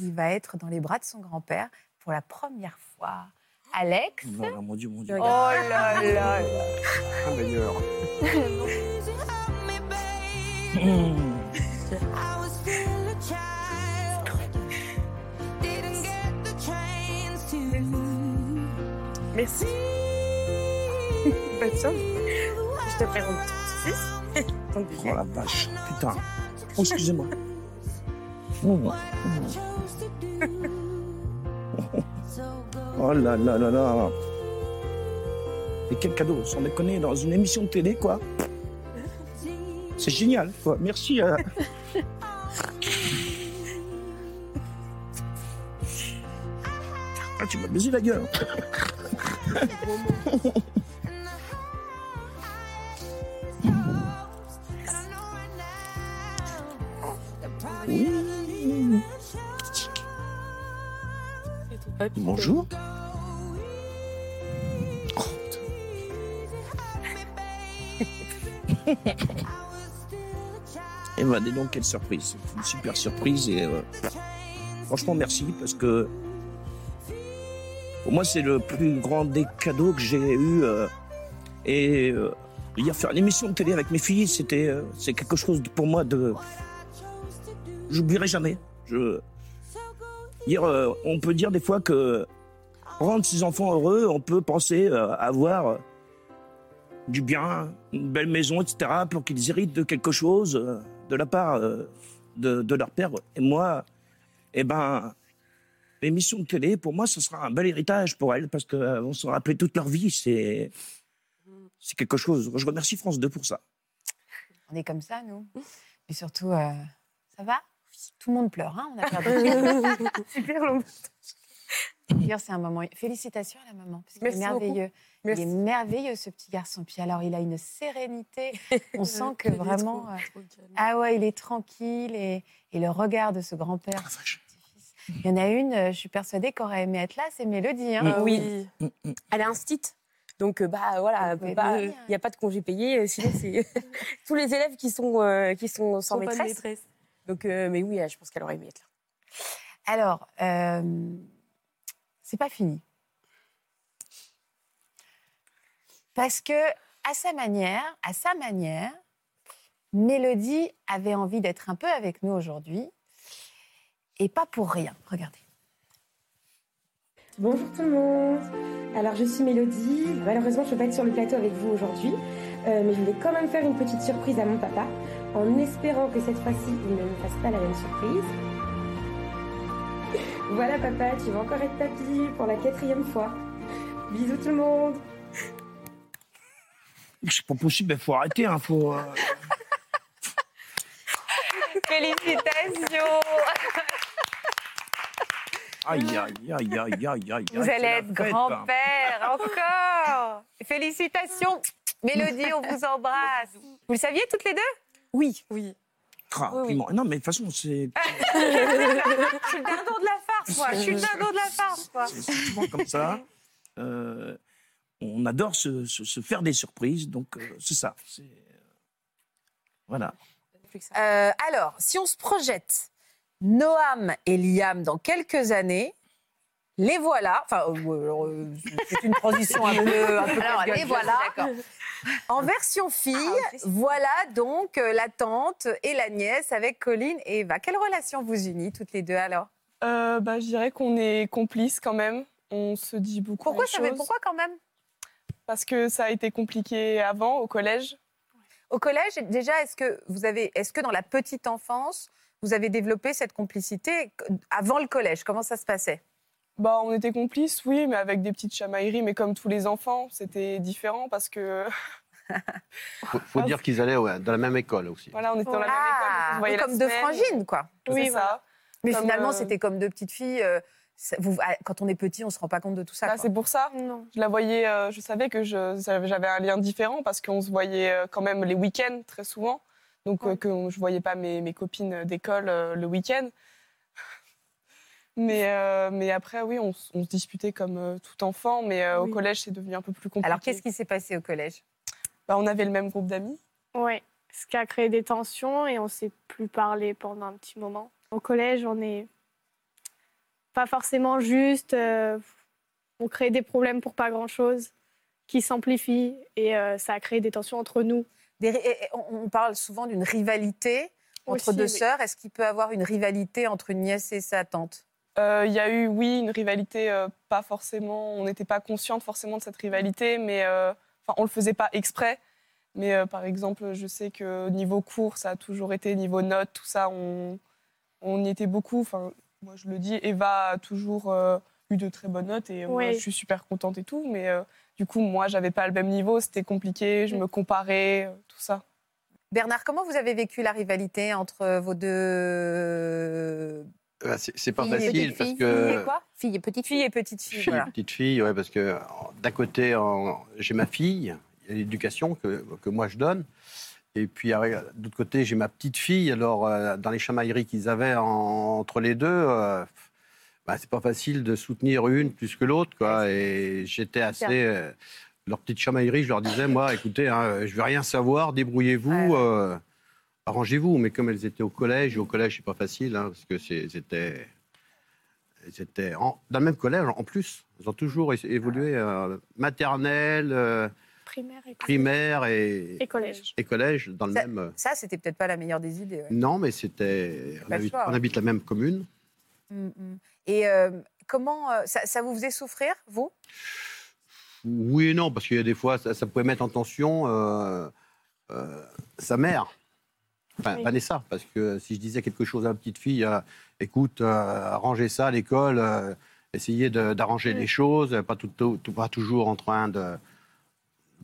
Il va être dans les bras de son grand-père pour la première fois. Alex? Voilà, mon Dieu, mon Dieu. Oh là là là Un meilleur. Mmh. Merci. Bonne chance. Je te ferai mon petit. Oh la vache, putain. Oh, excusez-moi. Oh, oh. Oh là là là là. Et quel cadeau, sans déconner, dans une émission de télé, quoi. C'est génial, quoi. Merci. euh. Ah, tu m'as baisé la gueule. Oui. Bonjour. Et bah, dis donc, quelle surprise. Une super surprise. Et euh, franchement, merci parce que pour moi, c'est le plus grand des cadeaux que j'ai eu. euh, et euh, hier, faire une émission de télé avec mes filles, c'était euh, c'est quelque chose pour moi de. J'oublierai jamais. Euh, on peut dire des fois que rendre ses enfants heureux, on peut penser euh, avoir du bien, une belle maison, etc., pour qu'ils héritent de quelque chose de la part euh, de, de leur père. Et moi, eh ben, l'émission de télé, pour moi, ce sera un bel héritage pour elles, parce qu'on vont se rappeler toute leur vie. C'est, c'est quelque chose. Je remercie France 2 pour ça. On est comme ça, nous. Et surtout, euh, ça va? Tout le monde pleure, hein On a perdu. Super long. D'ailleurs, c'est un moment. Félicitations à la maman, parce qu'il est Merci beaucoup. Il est merveilleux, ce petit garçon. Puis alors, il a une sérénité. On sent que est vraiment. trop- euh, trop. Ah ouais, il est tranquille et, et le regard de ce grand-père. Il y en a une, euh, je suis persuadée qu'aurait aimé être là, c'est Mélodie. hein. Ah Oui. oui. Elle a un stit. Donc, euh, bah voilà, elle pas il n'y a pas de congé payé. euh, Sinon, c'est tous les élèves qui sont, euh, qui sont sans Sont pas de maîtresse. maîtresse. Donc, euh, mais oui, je pense qu'elle aurait aimé être là. Alors, euh, c'est pas fini. Parce que, à sa manière, à sa manière, Mélodie avait envie d'être un peu avec nous aujourd'hui. Et pas pour rien. Regardez. Bonjour tout le monde. Alors je suis Mélodie. Malheureusement je ne peux pas être sur le plateau avec vous aujourd'hui, Euh, mais je voulais quand même faire une petite surprise à mon papa, en espérant que cette fois-ci il ne me fasse pas la même surprise. Voilà papa, tu vas encore être papy pour la quatrième fois. Bisous tout le monde. C'est pas possible, il faut arrêter. Hein, faut, euh, Félicitations Aïe, aïe, aïe, aïe, aïe, aïe. Vous allez être hein. grand-père, encore Félicitations Mélodie, on vous embrasse. Vous le saviez toutes les deux? Oui. Oui. Ah, Oui, oui. Non, mais de toute façon, c'est Je suis le dindon de la farce, moi. Je suis le dindon de la farce, moi. c'est souvent comme ça. On adore se, se- se faire des surprises, donc euh, c'est ça. c'est, Voilà. Euh, alors, si on se projette, Noam et Liam dans quelques années, les voilà. Enfin, euh, euh, c'est une transition un peu. Un peu Alors, les voilà. En version fille, Ah, voilà donc euh, la tante et la nièce avec Colline et Eva. Quelle relation vous unit toutes les deux alors? Euh, bah, je dirais qu'on est complices quand même. On se dit beaucoup Pourquoi, les ça fait- choses. pourquoi quand même? Parce que ça a été compliqué avant, au collège? Au collège, déjà, est-ce que vous avez, est-ce que dans la petite enfance, vous avez développé cette complicité avant le collège? Comment ça se passait? Bah, on était complices, oui, mais avec des petites chamailleries. Mais comme tous les enfants, c'était différent parce que Faut, faut dire qu'ils allaient ouais, dans la même école aussi. voilà, on était dans la même école. Ah, la comme deux frangines, quoi. C'est Oui, ça. Mais Comme, finalement, euh, c'était comme deux petites filles. euh, vous- ah, quand on est petit, on se rend pas compte de tout ça. Quoi. c'est pour ça. Non. Je la voyais, euh, je savais que je- j'avais un lien différent parce qu'on se voyait euh, quand même les week-ends très souvent. Donc euh, que je voyais pas mes, mes copines d'école euh, le week-end. Mais, euh, mais après, oui, on, se disputait comme euh, tout enfant, mais euh, Oui. au collège, c'est devenu un peu plus compliqué. Alors, qu'est-ce qui s'est passé au collège? Bah, On avait le même groupe d'amis. Oui, ce qui a créé des tensions et on s'est plus parlé pendant un petit moment. Au collège, on n'est pas forcément juste, euh, on crée des problèmes pour pas grand-chose qui s'amplifient et euh, ça a créé des tensions entre nous. Des ri- et- et on, parle souvent d'une rivalité entre Aussi, deux oui. sœurs. Est-ce qu'il peut y avoir une rivalité entre une nièce et sa tante? Euh, Il y a eu, oui, une rivalité, euh, pas forcément, on n'était pas consciente forcément de cette rivalité, mais euh, enfin, on le faisait pas exprès. Mais euh, par exemple, je sais que niveau cours, ça a toujours été niveau notes, tout ça, on, on y était beaucoup. Enfin, moi, je le dis, Eva a toujours euh, eu de très bonnes notes et moi, Oui. je suis super contente et tout. Mais euh, du coup, moi, j'avais pas le même niveau, c'était compliqué, je me comparais, euh, tout ça. Bernard, comment vous avez vécu la rivalité entre vos deux Ouais, c'est pas filles et facile petites parce filles que. Filles et quoi? Fille et petite Filles et petites filles. Fille, voilà. petite fille, ouais, parce que euh, d'un côté, j'ai ma fille, il y a l'éducation que, que moi je donne. Et puis, euh, d'autre côté, j'ai ma petite fille. Alors, euh, dans les chamailleries qu'ils avaient en- entre les deux, euh, bah, c'est pas facile de soutenir une plus que l'autre. Quoi. Et j'étais assez euh, leur petite chamaillerie, je leur disais, moi, écoutez, hein, je veux rien savoir, débrouillez-vous, euh, arrangez-vous. Mais comme elles étaient au collège, et au collège, c'est pas facile, hein, parce que c'était. Elles étaient en- dans le même collège, en plus. Elles ont toujours évolué euh, maternelle, euh, Primaire et primaire et, Et collège. et collège, dans le Ça, même. euh, ça, c'était peut-être pas la meilleure des idées. ouais. Non, mais c'était. On, habite- choix, on ouais. habite la même commune. Mm, mm. Et euh, comment euh, ça, ça vous faisait souffrir, vous? Oui et non, parce qu'il y a des fois, ça, ça pouvait mettre en tension euh, euh, sa mère, enfin Oui. Vanessa, parce que si je disais quelque chose à la petite fille, euh, écoute, euh, arrangez ça à l'école, euh, essayez d'arranger les choses, pas, tout, tout- tout- pas toujours en train de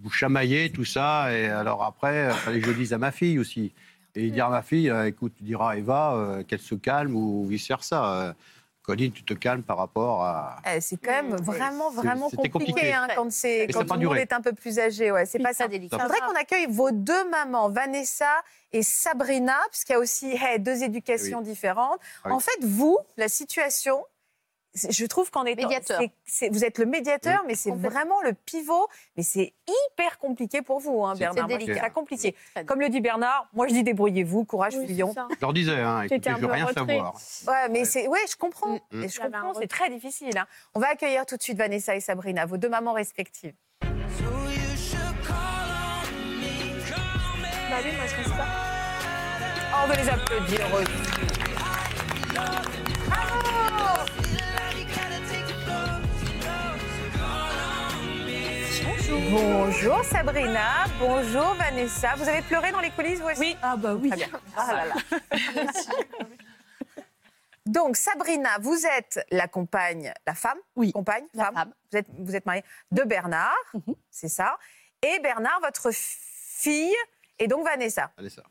vous chamailler, tout ça, et alors après, il fallait que je le dise à ma fille aussi. Et dire à ma fille, euh, écoute, tu diras à Eva euh, qu'elle se calme ou vice-versa. Euh, Colline, tu te calmes par rapport à... Eh, C'est quand même vraiment, vraiment compliqué, compliqué. hein, quand, c'est, quand tout le monde est un peu plus âgé. Ouais, c'est pas ça. délicat. Je voudrais qu'on accueille vos deux mamans, Vanessa et Sabrina, parce qu'il y a aussi hey, deux éducations différentes. Oui. En fait, vous, la situation, je trouve qu'en étant... Médiateur. c'est- c'est- vous êtes le médiateur, mais c'est vraiment le pivot. Mais c'est hyper compliqué pour vous, hein, C'est Bernard. Je délicat. compliqué. Comme le dit Bernard, moi je dis débrouillez-vous, courage, Oui, fuyons. c'est. Je leur disais, hein, écoutez, je veux peu rien en retrait. savoir. Ouais, mais c'est, ouais, je comprends. Mm. Et je comprends, c'est très difficile. hein. On va accueillir tout de suite Vanessa et Sabrina, vos deux mamans respectives. Bah oui, moi je reste pas. Oh, on veut les applaudir aussi. Bonjour Sabrina, bonjour Vanessa. Vous avez pleuré dans les coulisses vous aussi Oui. Ah bah oui. Très bien. Ah là là. Donc Sabrina, vous êtes la compagne, la femme Oui, Compagne la femme. femme. Vous êtes, vous êtes mariée de Bernard, Mhm. c'est ça. Et Bernard, votre fille, et donc Vanessa. Ça.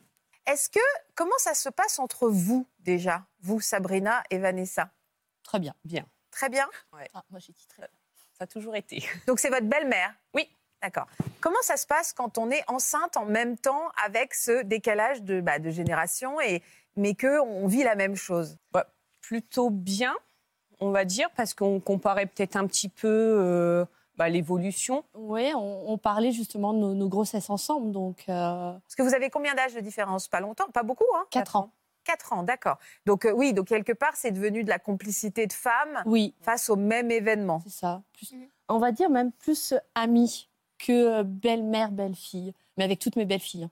Est-ce que comment ça se passe entre vous déjà, vous Sabrina et Vanessa? Très bien. Bien. Très bien? Ah, moi, j'ai titré. Ça a toujours été. Donc c'est votre belle-mère? Oui. D'accord. Comment ça se passe quand on est enceinte en même temps avec ce décalage de, bah, de génération et mais que on vit la même chose? Bah, plutôt bien, on va dire, parce qu'on comparait peut-être un petit peu euh, bah, l'évolution. Oui, on, on parlait justement de nos, nos grossesses ensemble, donc euh, Parce que vous avez combien d'âge de différence? Pas longtemps, pas beaucoup, hein? Quatre ans. 4 ans, d'accord. Donc euh, oui, donc quelque part c'est devenu de la complicité de femmes Oui, face au même événement. c'est ça. Plus- Mhm. On va dire même plus amie que euh, belle-mère, belle-fille, mais avec toutes mes belles-filles. hein.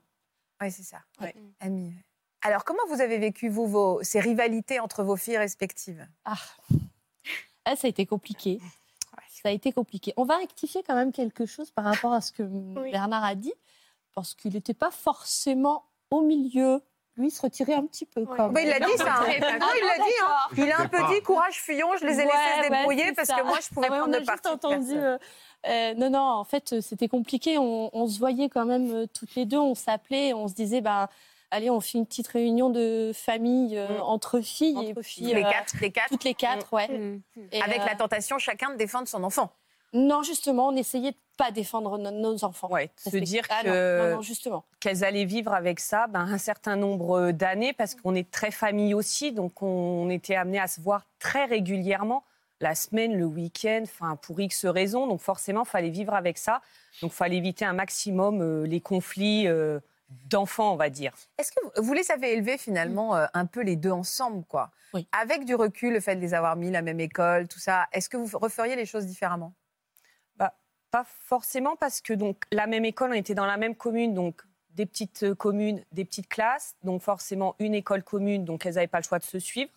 Oui, c'est ça. Ouais. Amis. ouais. Alors comment vous avez vécu vous vos, ces rivalités entre vos filles respectives? Ah. Ah, ça a été compliqué. Ça a été compliqué. On va rectifier quand même quelque chose par rapport à ce que Bernard a dit, parce qu'il n'était pas forcément au milieu. Lui, se retirait un petit peu. Quand Bah, il l'a dit ça. hein. Ah, Non, il l'a dit. hein. Il a un dit courage fuyons, je les ai Ouais, laissés se ouais, débrouiller parce ça. que moi je pouvais Ah prendre on a juste entendu. euh, euh, non, non, en fait, euh, c'était compliqué. On, on se voyait quand même euh, toutes les deux. On s'appelait. On se disait, bah, allez, on fait une petite réunion de famille euh, Mm. entre filles. et Entre puis, les euh, quatre, les quatre. Toutes les quatre, ouais. Mm. Et, Avec euh, la tentation chacun de défendre son enfant. Non, justement, on essayait de pas défendre no- nos enfants. Ouais, se dire Ah, non, que- non, non, justement. qu'elles allaient vivre avec ça ben, un certain nombre d'années, parce qu'on est très famille aussi, donc on était amenés à se voir très régulièrement, la semaine, le week-end, enfin pour X raisons, donc forcément, il fallait vivre avec ça, donc il fallait éviter un maximum euh, les conflits euh, d'enfants, on va dire. Est-ce que vous- vous les avez élevés finalement euh, un peu les deux ensemble quoi? Oui. Avec du recul, le fait de les avoir mis à la même école, tout ça, est-ce que vous referiez les choses différemment? Pas forcément parce que donc la même école, on était dans la même commune, donc des petites euh, communes, des petites classes, donc forcément une école commune, donc elles n'avaient pas le choix de se suivre.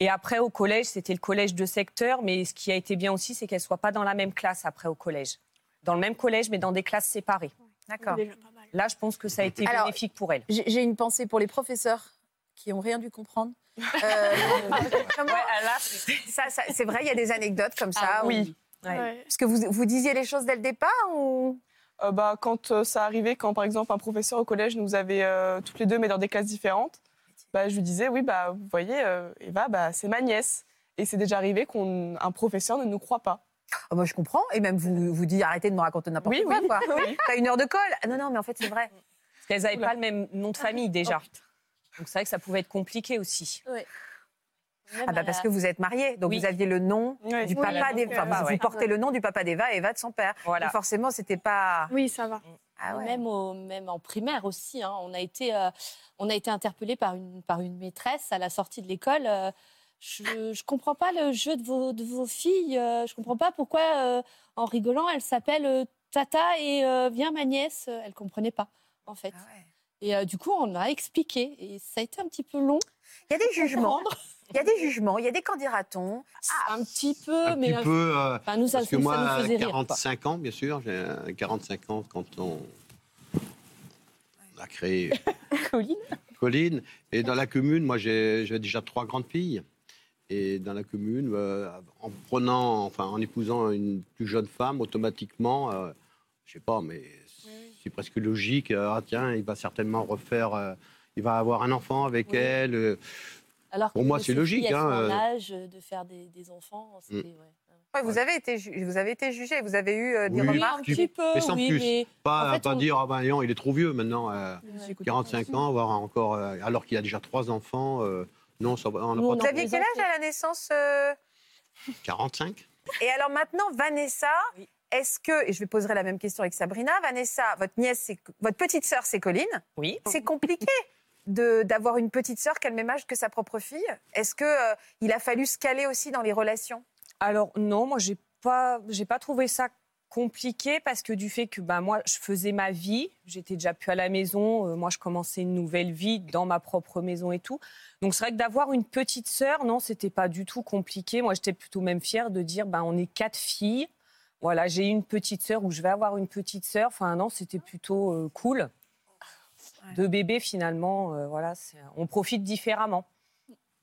Et après au collège, c'était le collège de secteur, mais ce qui a été bien aussi, c'est qu'elles ne soient pas dans la même classe après au collège. Dans le même collège, mais dans des classes séparées. D'accord. Là, je pense que ça a été Alors, bénéfique pour elles. J'ai j'ai une pensée pour les professeurs qui ont rien dû comprendre. Euh, c'est vrai, il y a des anecdotes comme ça. Ah où- oui. Ouais. Ouais. Parce que vous, vous disiez les choses dès le départ ou? Euh, bah, quand euh, ça arrivait, quand par exemple un professeur au collège nous avait euh, toutes les deux, mais dans des classes différentes, bah, je lui disais oui, bah, vous voyez, euh, Eva, bah, c'est ma nièce. Et c'est déjà arrivé qu'un professeur ne nous croit pas. Ah, Moi, je comprends. Et même vous vous dit arrêtez de me raconter n'importe Oui, quoi. oui, quoi. oui. T'as une heure de colle Ah Non, non, mais en fait, c'est vrai. Parce qu'elles n'avaient pas le même nom de famille déjà. Oh, donc c'est vrai que ça pouvait être compliqué aussi. Ah bah parce que vous êtes mariés, donc Oui. vous aviez le nom du Oui, papa donc, d'Eva. Enfin, vous, vous portez le nom du papa d'Eva et Eva de son père. Voilà. Donc forcément, c'était pas. Oui, ça va. Ah ouais. Même, au- même en primaire aussi, hein, on a été, euh, on a été interpellé par une, par une maîtresse à la sortie de l'école. euh, je ne comprends pas le jeu de vos, de vos filles. euh, je comprends pas pourquoi, euh, en rigolant, elle s'appelle euh, Tata et euh, viens ma nièce. Elle comprenait pas, en fait. Ah ouais. Et euh, du coup, on a expliqué. Et ça a été un petit peu long. Il y a des jugements. Il y a des jugements. Il y a des qu'en dira-t-on. Un petit peu, Un mais petit peu. euh, enfin, nous, ça, parce que ça moi, nous faisait rire. quoi. 45 ans, bien sûr, j'ai euh, 45 ans quand on, on a créé Colline Colline. Et dans la commune, moi, j'ai- j'avais déjà trois grandes filles. Et dans la commune, euh, en prenant, enfin, en épousant une plus jeune femme, automatiquement, euh, je sais pas, mais c'est presque logique. euh, ah tiens, il va certainement refaire, euh, il va avoir un enfant avec Oui. elle. euh, Alors Pour moi, ces c'est logique, hein, en euh. âge de faire des, des enfants. ouais. Ouais, vous, avez été vous avez été jugé. Vous avez eu euh, des Oui, remarques. un petit peu, mais sans oui, plus. mais Pas, En fait, pas on- dire, ah ben non, il est trop vieux maintenant, euh, Ouais. 45 ans, voire encore, euh, alors qu'il a déjà trois enfants. euh, non, ça, va- on Vous aviez quel âge à la naissance euh? 45 Et alors maintenant, Vanessa, Oui. est-ce que, et je vais poserai la même question avec Sabrina, Vanessa, votre nièce, votre petite sœur, c'est Colline? Oui. C'est compliqué d'avoir une petite sœur qui a le même âge que sa propre fille. Est-ce que euh, a fallu se caler aussi dans les relations? Alors non, moi j'ai pas, j'ai pas trouvé ça compliqué parce que du fait que bah, moi je faisais ma vie, j'étais déjà plus à la maison, euh, moi je commençais une nouvelle vie dans ma propre maison et tout. Donc c'est vrai que d'avoir une petite sœur, non, c'était pas du tout compliqué. Moi j'étais plutôt même fière de dire bah, on est quatre filles. Voilà, j'ai une petite sœur ou je vais avoir une petite sœur. Enfin non, c'était plutôt euh, cool. Deux bébés finalement, euh, voilà, on profite différemment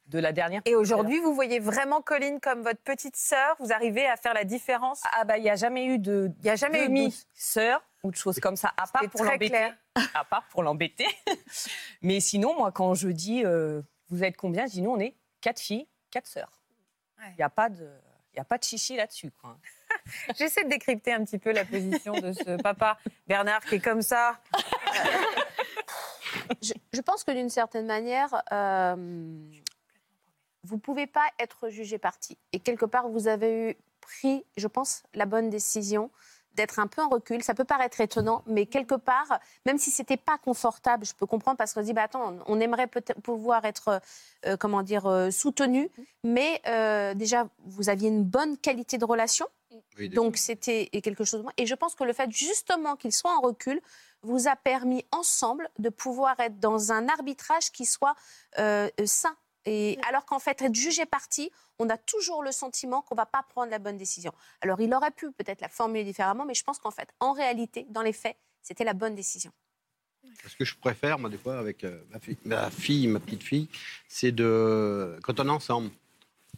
de la dernière. Et aujourd'hui, vous voyez vraiment Colline comme votre petite sœur Vous arrivez à faire la différence Ah bah il n'y a jamais eu de Il a jamais eu de doute. sœur ou de choses comme ça, à part pour l'embêter. À part pour l'embêter. Mais sinon, moi, quand je dis euh, vous êtes combien, je dis nous, on est quatre filles, quatre sœurs. Il Ouais. n'y a pas de. Il a pas de chichi là-dessus. quoi. J'essaie de décrypter un petit peu la position de ce papa Bernard qui est comme ça. Je, pense que d'une certaine manière, euh, vous ne pouvez pas être jugé parti. Et quelque part, vous avez eu pris, je pense, la bonne décision d'être un peu en recul. Ça peut paraître étonnant, mais quelque part, même si c'était pas confortable, je peux comprendre parce qu'on se dit, bah attends, on aimerait pouvoir être, euh, comment dire, euh, soutenu, mais euh, déjà, vous aviez une bonne qualité de relation. Oui, Donc c'était quelque chose de moins. Et je pense que le fait justement qu'il soit en recul vous a permis ensemble de pouvoir être dans un arbitrage qui soit euh, sain. Et alors qu'en fait, être jugé parti, on a toujours le sentiment qu'on va pas prendre la bonne décision. Alors il aurait pu peut-être la formuler différemment, mais je pense qu'en fait, en réalité, dans les faits, c'était la bonne décision. Ce que je préfère, moi, des fois, avec euh, ma, fille, ma fille, ma petite fille, c'est de. Quand on est ensemble.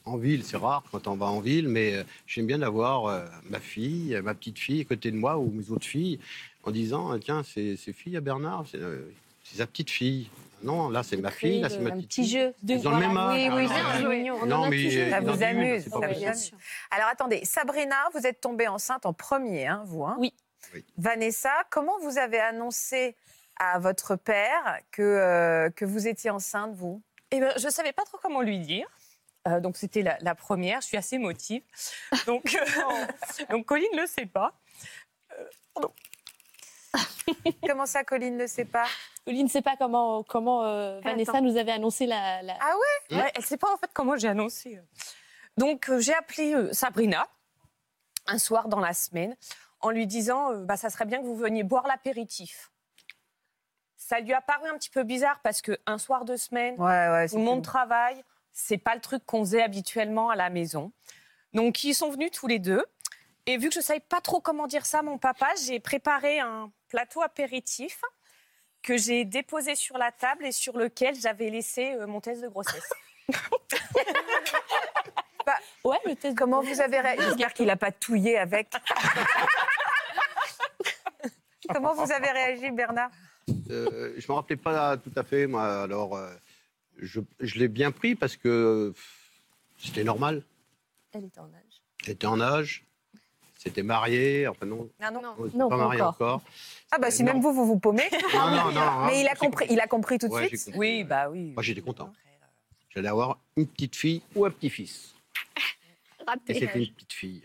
En ville, c'est rare quand on va en ville, mais euh, j'aime bien d'avoir euh, ma fille, ma petite fille à côté de moi ou mes autres filles, en disant tiens, c'est fille à Bernard, c'est euh, sa petite fille. Non, là, c'est ma fille, là, c'est ma un petite petit fille. jeu. Ils ont le même âge. Oui, oui, Ah, c'est non. On mais, euh, Ça vous amuse. Alors attendez, Sabrina, vous êtes tombée enceinte en premier, hein, vous hein Oui. Oui. Vanessa, comment vous avez annoncé à votre père que, euh, que vous étiez enceinte, vous? Eh ben, je ne savais pas trop comment lui dire. Euh, donc c'était la, la première, je suis assez émotive. Donc, euh, donc Colline ne le sait pas. Comment ça, Colline ne sait pas? Colline ne sait pas comment, comment euh, Vanessa nous avait annoncé la. la- Ah ouais? Ouais, elle ne sait pas en fait comment j'ai annoncé. Donc euh, j'ai appelé euh, Sabrina un soir dans la semaine en lui disant euh, bah, ça serait bien que vous veniez boire l'apéritif. Ça lui a paru un petit peu bizarre parce qu'un soir de semaine, Ouais, ouais. tout le monde travaille, c'est pas le truc qu'on faisait habituellement à la maison. Donc ils sont venus tous les deux. Et vu que je ne savais pas trop comment dire ça à mon papa, j'ai préparé un plateau apéritif que j'ai déposé sur la table et sur lequel j'avais laissé euh, mon test de grossesse. Ouais, le test. Comment vous avez réagi J'espère qu'il n'a pas touillé avec. Comment vous avez réagi, Bernard? Euh, je ne me rappelais pas tout à fait, moi. Alors, euh, je, je l'ai bien pris parce que c'était normal. Elle était en âge. J'étais en âge, c'était marié, enfin non, Ah non. Non, pas pas marié encore. encore. Ah bah si Non. même vous, vous vous paumez. Non, non, non. Mais il a compris, il a compris tout de Ouais, suite. Oui, bah oui. Moi, j'étais content. j'allais avoir une petite fille ou un petit-fils. Et Raté. c'était une petite fille.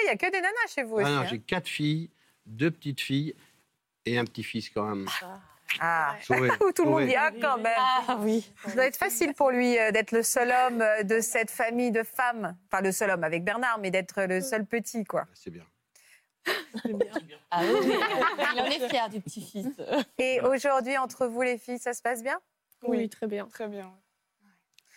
Il n'y a que des nanas chez vous Ah aussi. non, hein. j'ai quatre filles, deux petites filles et un petit-fils quand même. Ah, Sauvé, où tout le monde dit ah quand même. Ah oui. Ça doit être facile pour lui euh, d'être le seul homme euh, de cette famille de femmes. Enfin, le seul homme avec Bernard, mais d'être le seul petit, quoi. C'est bien. Ah oui, il en est fier du petit-fils. Et aujourd'hui, entre vous les filles, ça se passe bien? Oui, très bien. Très bien.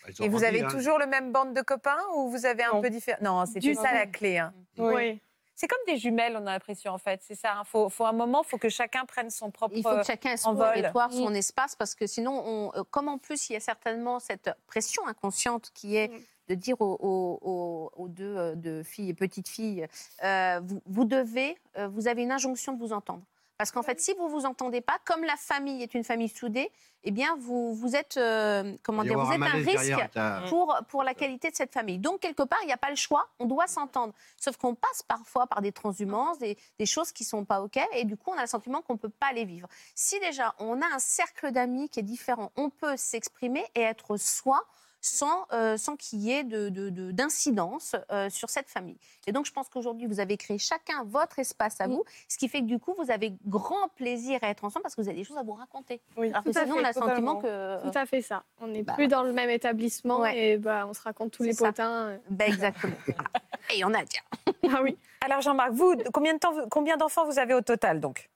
Bah, ont Et vous avez hein. toujours le même bande de copains ou vous avez un Non. peu différent? Non, c'était Du ça la clé. hein. Oui. C'est comme des jumelles, on a l'impression, en fait. C'est ça. Il faut, faut un moment, il faut que chacun prenne son propre Il faut que chacun ait son territoire, son espace, parce que sinon, on, euh, comme en plus, il y a certainement cette pression inconsciente qui est de dire aux, aux- aux- aux deux euh, filles, petites filles, euh, vous, vous devez, euh, vous avez une injonction de vous entendre. Parce qu'en fait, si vous vous entendez pas, comme la famille est une famille soudée, eh bien, vous, vous êtes, euh, comment dire, vous un êtes un risque derrière, t'as- pour, pour la qualité de cette famille. Donc, quelque part, il n'y a pas le choix, on doit s'entendre. Sauf qu'on passe parfois par des transhumances, des, des choses qui ne sont pas OK, et du coup, on a le sentiment qu'on ne peut pas les vivre. Si déjà, on a un cercle d'amis qui est différent, on peut s'exprimer et être soi sans, euh, sans qu'il y ait de- de- de- d'incidence euh, sur cette famille. Et donc, je pense qu'aujourd'hui, vous avez créé chacun votre espace à vous, ce qui fait que du coup, vous avez grand plaisir à être ensemble parce que vous avez des choses à vous raconter. Oui, Alors que tout à sinon, fait, on a le sentiment que... Tout à fait ça. On n'est Bah, plus dans le même établissement Ouais. et bah, on se raconte tous C'est les ça. potins. Ben, exactement. Et on a dire. Ah oui. Alors, Jean-Marc, vous, combien de temps, vous- combien d'enfants vous avez au total, donc?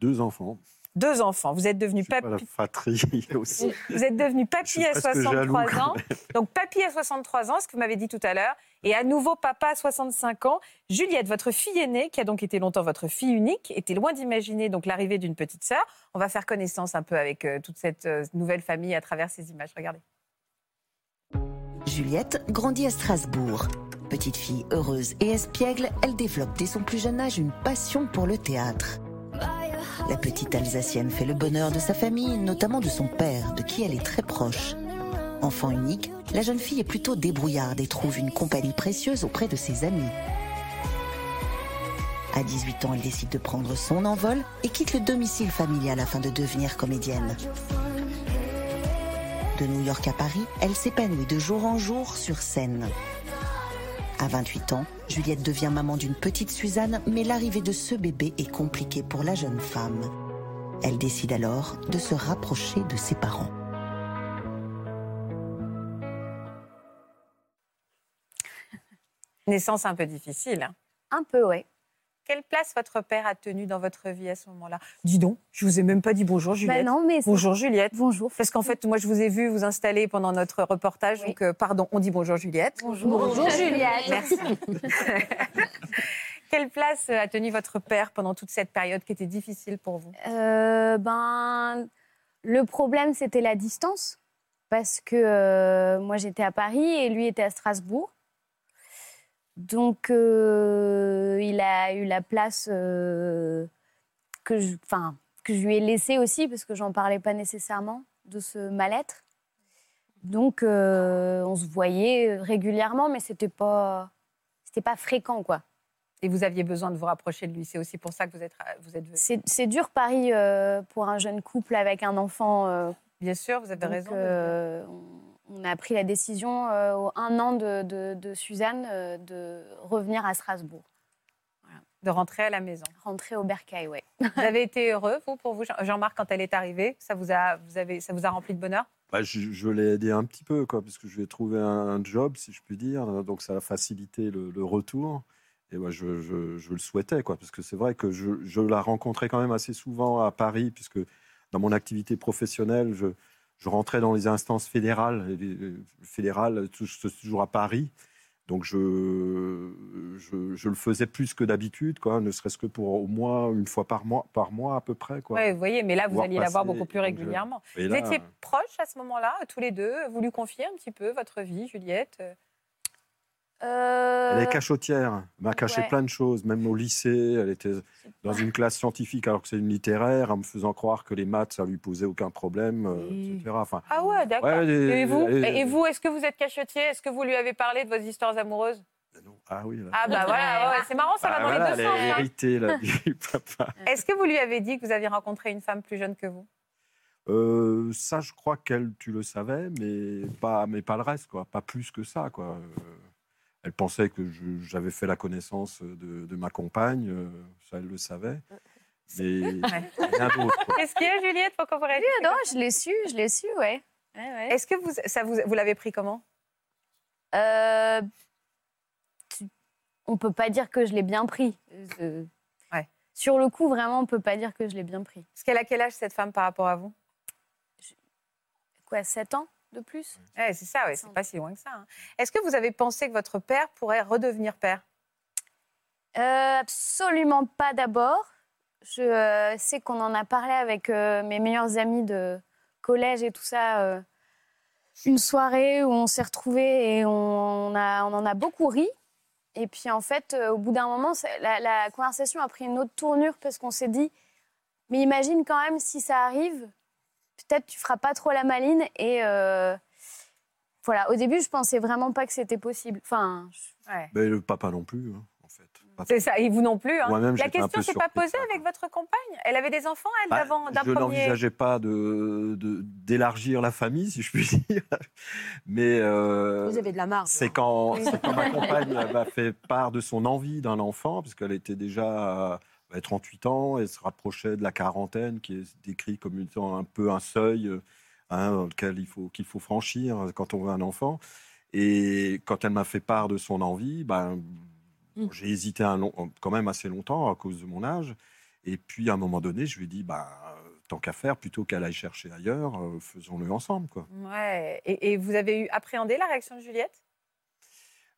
Deux enfants. Deux enfants. Vous êtes devenu papy. fratrie aussi. Vous êtes devenu papy à presque 63 jaloux, quand ans. Donc, papy à 63 ans, ce que vous m'avez dit tout à l'heure. Et à nouveau, papa à 65 ans. Juliette, votre fille aînée, qui a donc été longtemps votre fille unique, était loin d'imaginer donc l'arrivée d'une petite sœur. On va faire connaissance un peu avec euh, toute cette euh, nouvelle famille à travers ces images. Regardez. Juliette grandit à Strasbourg. Petite fille heureuse et espiègle, elle développe dès son plus jeune âge une passion pour le théâtre. La petite Alsacienne fait le bonheur de sa famille, notamment de son père, de qui elle est très proche. Enfant unique, la jeune fille est plutôt débrouillarde et trouve une compagnie précieuse auprès de ses amis. À 18 ans, elle décide de prendre son envol et quitte le domicile familial afin de devenir comédienne. De New York à Paris, elle s'épanouit de jour en jour sur scène. À 28 ans, Juliette devient maman d'une petite Suzanne, mais l'arrivée de ce bébé est compliquée pour la jeune femme. Elle décide alors de se rapprocher de ses parents. Naissance un peu difficile. Un peu, ouais. Quelle place votre père a tenue dans votre vie à ce moment-là? Dis donc, je vous ai même pas dit bonjour Juliette. Bah non, mais c'est- bonjour Juliette. Bonjour. Parce qu'en fait, moi, je vous ai vu vous installer pendant notre reportage. Donc, euh, pardon, on dit bonjour Juliette. Bonjour. Bonjour, Juliette. Merci. Quelle place a tenu votre père pendant toute cette période qui était difficile pour vous? Euh, ben, le problème, c'était la distance. Parce que euh, moi, j'étais à Paris et lui était à Strasbourg. Donc, euh, il a eu la place euh, que, je, que je lui ai laissée aussi, parce que j'en parlais pas nécessairement de ce mal-être. Donc, euh, on se voyait régulièrement, mais c'était pas, c'était pas fréquent, quoi. Et vous aviez besoin de vous rapprocher de lui. C'est aussi pour ça que vous êtes, vous êtes venu. C'est dur, Paris, pour un jeune couple avec un enfant. Bien sûr, vous avez donc, raison. de le on, on a pris la décision, euh, au un an de, de- de Suzanne, euh, de revenir à Strasbourg. De rentrer à la maison. Rentrer au Bercail, oui. Vous avez été heureux, vous, pour vous, Jean- Jean-Marc, quand elle est arrivée? Ça vous a, vous avez, ça vous a rempli de bonheur? Bah, je, je l'ai aidé un petit peu, quoi, parce que je lui ai trouvé un, un job, si je puis dire. Donc, ça a facilité le, le retour. Et moi, je, je- je le souhaitais, quoi, parce que c'est vrai que je, je la rencontrais quand même assez souvent à Paris, puisque dans mon activité professionnelle, je, je rentrais dans les instances fédérales. Fédérales, toujours à Paris. Donc, je, je, je le faisais plus que d'habitude, quoi, ne serait-ce que pour au moins une fois par mois, par mois à peu près. Quoi. Oui, vous voyez, mais là, vous alliez la voir passer, beaucoup plus je- régulièrement. Vous là, étiez proches à ce moment-là, tous les deux Vous lui confiez un petit peu votre vie, Juliette Euh, Elle est cachotière. Elle m'a caché ouais. plein de choses. Même au lycée, elle était dans une classe scientifique alors que c'est une littéraire, en me faisant croire que les maths, ça lui posait aucun problème, euh, etc. Enfin, Ah ouais, d'accord. Ouais, et vous, et vous est-ce que vous êtes cachotier? Est-ce que vous lui avez parlé de vos histoires amoureuses? Ah oui. là. Ah bah voilà, ouais, c'est marrant, ça Bah va dans voilà, les deux elle sens. a hein. hérité là, du papa. Est-ce que vous lui avez dit que vous aviez rencontré une femme plus jeune que vous? Euh, ça, je crois qu'elle, tu le savais, mais pas, mais pas le reste, quoi. Pas plus que ça, quoi. Euh, elle pensait que j'avais fait la connaissance de, de ma compagne, euh, ça, elle le savait. Mais rien d'autre. Qu'est-ce qu'il y a, Juliette, pour qu'on vous réagisse Non, je l'ai su, je l'ai su, ouais. Est-ce que vous, ça vous, vous l'avez pris comment? Euh, tu- On peut pas dire que je l'ai bien pris. Euh, Sur le coup, vraiment, on peut pas dire que je l'ai bien pris. Parce qu'elle a quel âge, cette femme, par rapport à vous? Quoi, 7 ans? De plus Ouais, c'est ça, ouais, c'est pas si loin que ça. hein. Est-ce que vous avez pensé que votre père pourrait redevenir père? Euh, absolument pas d'abord. Je euh, sais qu'on en a parlé avec euh, mes meilleurs amis de collège et tout ça. une soirée où on s'est retrouvés et on, on a, on en a beaucoup ri. Et puis en fait, au bout d'un moment, la conversation a pris une autre tournure parce qu'on s'est dit, mais imagine quand même si ça arrive, peut-être tu feras pas trop la maline. Et euh, voilà, au début, je pensais vraiment pas que c'était possible. Enfin, je- Mais le papa non plus, hein, en fait. Pas- C'est ça, et vous non plus. hein. Moi-même, La j'étais un question s'est pas posée avec votre compagne? Elle avait des enfants, elle, Bah, d'avant, d'un je premier n'envisageais pas de de- d'élargir la famille, si je puis dire. Mais euh, Vous avez de la marge. C'est quand, c'est quand ma compagne m'a fait part de son envie d'un enfant, parce qu'elle était déjà 38 ans, et se rapprochait de la quarantaine, qui est décrit comme étant un peu un seuil euh, hein, dans lequel il faut, qu'il faut franchir quand on veut un enfant. Et quand elle m'a fait part de son envie, ben, Mm. j'ai hésité un long- quand même assez longtemps à cause de mon âge. Et puis à un moment donné, je lui ai dit, bah, tant qu'à faire, plutôt qu'elle aille chercher ailleurs, euh, faisons-le ensemble. Quoi. Ouais. Et, et vous avez eu appréhendé la réaction de Juliette?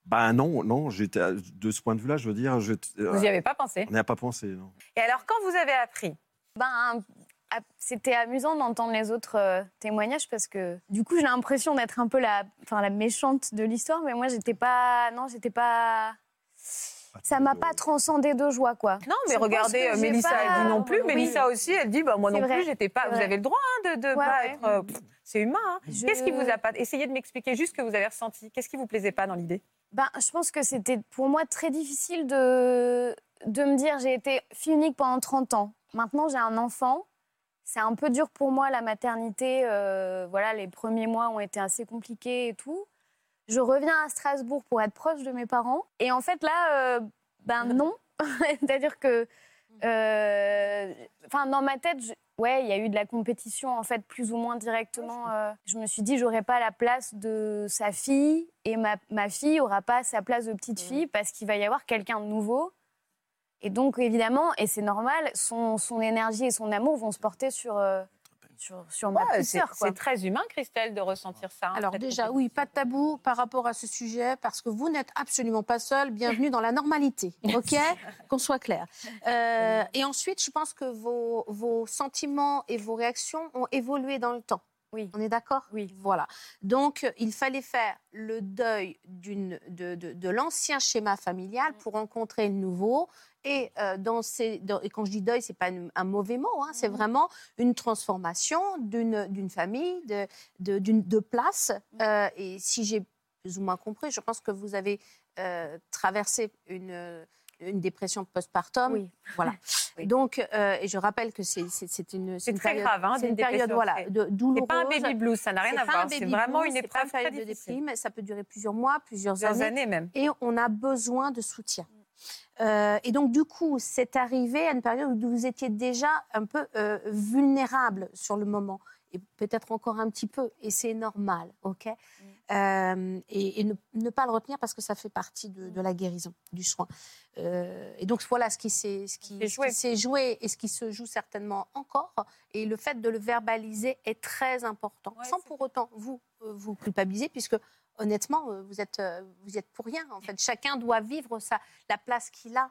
Ben non, non, j'étais de ce point de vue-là, je veux dire, je, Vous n'y avez pas pensé? On n'y a pas pensé, non. Et alors, quand vous avez appris? Ben, c'était amusant d'entendre les autres euh, témoignages parce que du coup j'ai l'impression d'être un peu la, enfin, la méchante de l'histoire, mais moi j'étais pas, non j'étais pas, ça m'a pas transcendé de joie quoi. Non, mais regardez, euh, Mélissa, pas- elle dit non plus. Oui. Mélissa aussi, elle dit bah, moi non vrai, plus, j'étais pas. Vous avez le droit hein, de ne Ouais, pas ouais. être. euh, c'est humain. hein. Je- Qu'est-ce qui vous a pas. Essayez de m'expliquer juste ce que vous avez ressenti. Qu'est-ce qui vous plaisait pas dans l'idée? Ben, je pense que c'était pour moi très difficile de, de me dire j'ai été fille unique pendant 30 ans. Maintenant j'ai un enfant. C'est un peu dur pour moi la maternité. euh, voilà, les premiers mois ont été assez compliqués et tout. Je reviens à Strasbourg pour être proche de mes parents. Et en fait là, euh, ben non. C'est-à-dire que, euh, enfin dans ma tête, je- ouais, il y a eu de la compétition en fait plus ou moins directement. euh, je me suis dit j'aurais pas la place de sa fille et ma, ma fille aura pas sa place de petite fille parce qu'il va y avoir quelqu'un de nouveau. Et donc évidemment, et c'est normal, son, son énergie et son amour vont se porter sur euh, sur, sur Ouais, c'est sœur. quoi. c'est très humain, Christelle, de ressentir ça. hein, Alors déjà, oui, pas de tabou par rapport à ce sujet, parce que vous n'êtes absolument pas seul. Bienvenue dans la normalité, ok? Qu'on soit clair. Euh, et ensuite, je pense que vos, vos sentiments et vos réactions ont évolué dans le temps. Oui. On est d'accord? Oui. Voilà. Donc, il fallait faire le deuil de- de l'ancien schéma familial pour rencontrer le nouveau. Et, euh, dans ces, dans- et quand je dis deuil, c'est pas un, un mauvais mot, hein, c'est vraiment une transformation d'une, famille, de, de, d'une, de place. Euh, et si j'ai plus ou moins compris, je pense que vous avez euh, traversé une, une dépression postpartum. Oui. Voilà. Donc, euh, et je rappelle que c'est, une, C'est une très période, grave, hein, d'une une période voilà, de, douloureuse. C'est pas un baby blues, ça n'a rien à voir. C'est vraiment blues, une pas épreuve très de déprime. Ça peut durer plusieurs mois, plusieurs, Plusieurs années même. Et on a besoin de soutien. Euh, et donc, du coup, c'est arrivé à une période où vous étiez déjà un peu euh, vulnérable sur le moment, et peut-être encore un petit peu, et c'est normal, ok? Euh, Et, et ne, ne pas le retenir parce que ça fait partie de, de la guérison, du soin. Et donc, voilà ce qui s'est ce qui, ce qui s'est joué et ce qui se joue certainement encore. Et le fait de le verbaliser est très important, sans pour autant vous, vous culpabiliser, puisque honnêtement, euh, vous êtes, euh, vous êtes pour rien. En fait, chacun doit vivre sa, la place qu'il a.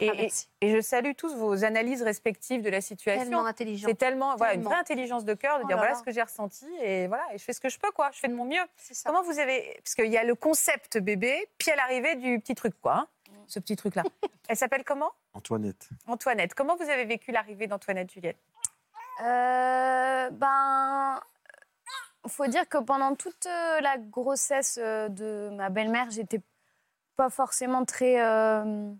Et, je salue tous vos analyses respectives de la situation. Tellement intelligent. C'est tellement, voilà, une Tellement. vraie intelligence de cœur de Oh dire là voilà là. ce que j'ai ressenti et voilà, et je fais ce que je peux quoi, je fais de mon mieux. ça. Comment vous avez, parce qu'il y a le concept bébé, puis à l'arrivée du petit truc quoi, hein, Mm. ce petit truc là. Elle s'appelle comment? Antoinette. Antoinette. Comment vous avez vécu l'arrivée d'Antoinette Juliette? Euh, ben, faut dire que pendant toute euh, la grossesse euh, de ma belle-mère, j'étais pas forcément très. euh,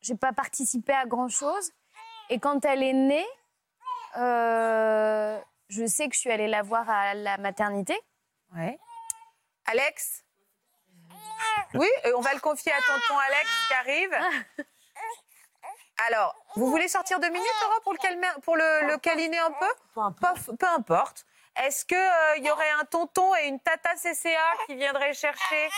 j'ai pas participé à grand chose. Et quand elle est née, euh, je sais que je suis allée la voir à la maternité. Ouais. Alex? Oui, on va le confier à tonton Alex qui arrive. Alors, vous voulez sortir deux minutes, Laura, pour le, calmer, pour le, le câliner un peu? Peu, peu importe. Est-ce qu'il y aurait un tonton et une tata CCA qui viendraient chercher?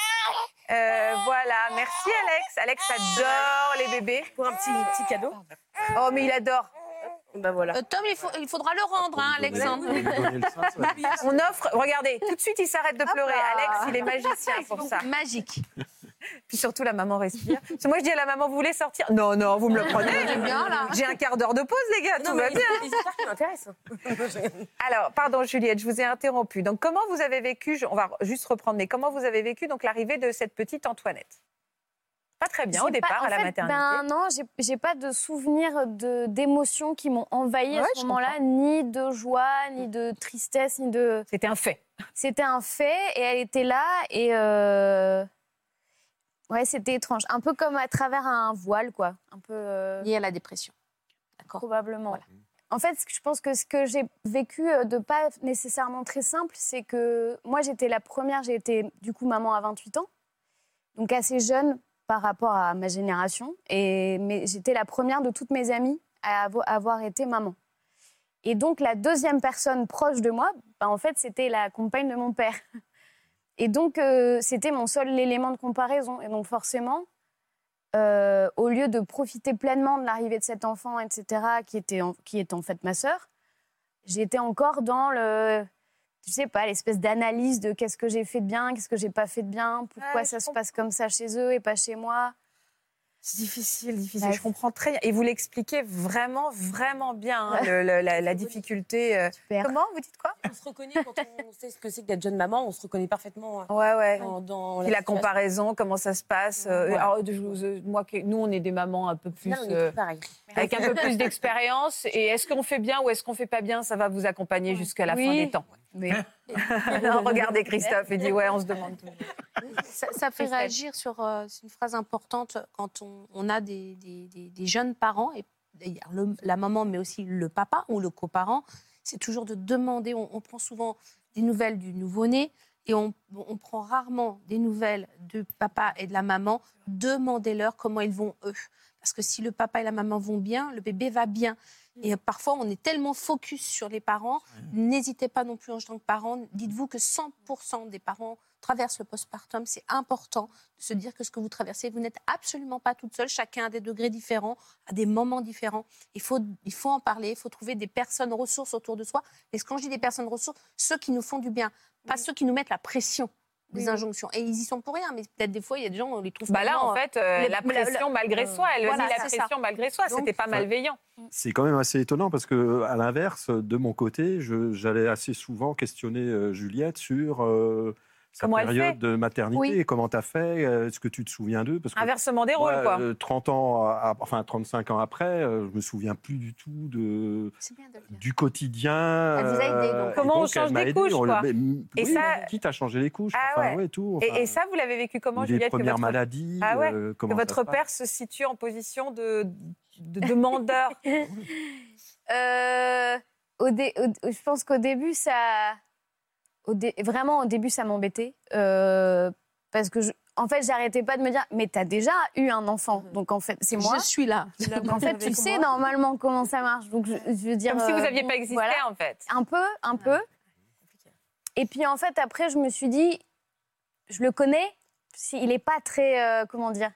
Euh, Voilà, merci Alex. Alex adore les bébés. Pour un petit, petit cadeau. Oh, mais il adore. Ben voilà. Euh, Tom, il, faut- il faudra le rendre, hein, Alexandre. On offre, regardez, tout de suite il s'arrête de pleurer. Alex, il est magicien pour ça. Magique. Puis surtout, la maman respire. Parce que moi, je dis à la maman, vous voulez sortir? Non, non, vous me le prenez. J'ai un quart d'heure de pause, les gars, tout va bien. Les histoires qui m'intéressent. Alors, pardon Juliette, je vous ai interrompu. Donc, comment vous avez vécu, on va juste reprendre, mais comment vous avez vécu donc l'arrivée de cette petite Antoinette? Pas très bien au pas- départ à la fait, maternité. Ben non, j'ai- pas de souvenirs de- d'émotions qui m'ont envahi à ce moment-là, ni de joie, ni de tristesse, ni de. C'était un fait. C'était un fait et elle était là et. euh, Ouais, c'était étrange. Un peu comme à travers un voile, quoi. Un peu. euh, Lié à la dépression. D'accord. Probablement. En fait, je pense que ce que j'ai vécu euh, de pas nécessairement très simple, c'est que moi, j'étais la première, j'ai été du coup maman à 28 ans, donc assez jeune par rapport à ma génération, et, mais j'étais la première de toutes mes amies à avo- avoir été maman. Et donc, la deuxième personne proche de moi, bah, en fait, c'était la compagne de mon père. Et donc, euh, c'était mon seul élément de comparaison. Et donc, forcément, euh, au lieu de profiter pleinement de l'arrivée de cet enfant, etc., qui, était en, qui est en fait ma sœur, j'étais encore dans le, je sais pas, l'espèce d'analyse de qu'est-ce que j'ai fait de bien, qu'est-ce que j'ai pas fait de bien, pourquoi Ouais, ça se passe comme ça chez eux et pas chez moi. C'est difficile, difficile. Ouais. Je comprends très bien. Et vous l'expliquez vraiment, vraiment bien, hein, le- le- la, la difficulté. euh. Comment Vous dites quoi? On se reconnaît quand on sait ce que c'est que d'être jeune maman, on se reconnaît parfement euh, Ouais, ouais. dans, la comparaison, comment ça se passe. euh, alors, je euh, moi, nous, on est des mamans un peu plus. On est euh, avec un peu plus d'expérience. Et est-ce qu'on fait bien ou est-ce qu'on fait pas bien? Ça va vous accompagner jusqu'à la fin des temps. Mais... Non, regardez Christophe, il dit ouais, on se demande tout. Ça, ça fait réagir sur euh, c'est une phrase importante quand on, on a des, des- des- des jeunes parents, et d'ailleurs le- la maman, mais aussi le papa ou le coparent, c'est toujours de demander. On, on prend souvent des nouvelles du nouveau-né et on, on prend rarement des nouvelles de papa et de la maman. Demandez-leur comment ils vont eux. Parce que si le papa et la maman vont bien, le bébé va bien. Et parfois, on est tellement focus sur les parents. N'hésitez pas non plus en tant que parent. Dites-vous que 100% des parents traversent le postpartum. C'est important de se dire que ce que vous traversez, vous n'êtes absolument pas toute seule. Chacun a des degrés différents, à des moments différents. Il faut, il faut en parler. Il faut trouver des personnes ressources autour de soi. Et quand je dis des personnes ressources, ceux qui nous font du bien, pas ceux qui nous mettent la pression des injonctions. Et ils y sont pour rien, mais peut-être des fois, il y a des gens, on les trouve Bah là, tellement, en fait, euh, les- la pression malgré soi, elle Voilà, dit la ça. pression malgré soi, c'était pas malveillant. C'est quand même assez étonnant parce que, à l'inverse, de mon côté, je- j'allais assez souvent questionner euh, Juliette sur euh, sa Comment elle période fait de maternité. Oui. Comment tu as fait euh, Est-ce que tu te souviens d'eux? Parce que Inversement des rôles, quoi. euh, 30 ans, à- enfin 35 ans après, euh, je me souviens plus du tout de, du quotidien. Elle vous a aidé, donc. euh, et Comment on donc, change des aidé. couches, le- quoi. mais, Et oui, ça- quitte à changer les couches, Ah enfin, ouais. ouais, tout. Et, enfin, et ça, vous l'avez vécu comment, les Juliette que premières votre- maladies, Ah ouais euh, comment votre père se situe en position de, de demandeur. Euh, au dé- au- je pense qu'au début, ça. Au dé- vraiment, au début, ça m'embêtait. euh, parce que, je- en fait, j'arrêtais pas de me dire Mais t'as déjà eu un enfant. Donc, en fait, c'est moi. Je suis là. Donc, en fait, tu sais normalement comment ça marche. Donc, je, je veux dire. Comme si vous euh, n'aviez bon, pas existé, voilà. en fait. Un peu, un peu. Et puis, en fait, après, je me suis dit Je le connais. Il est pas très. euh, comment dire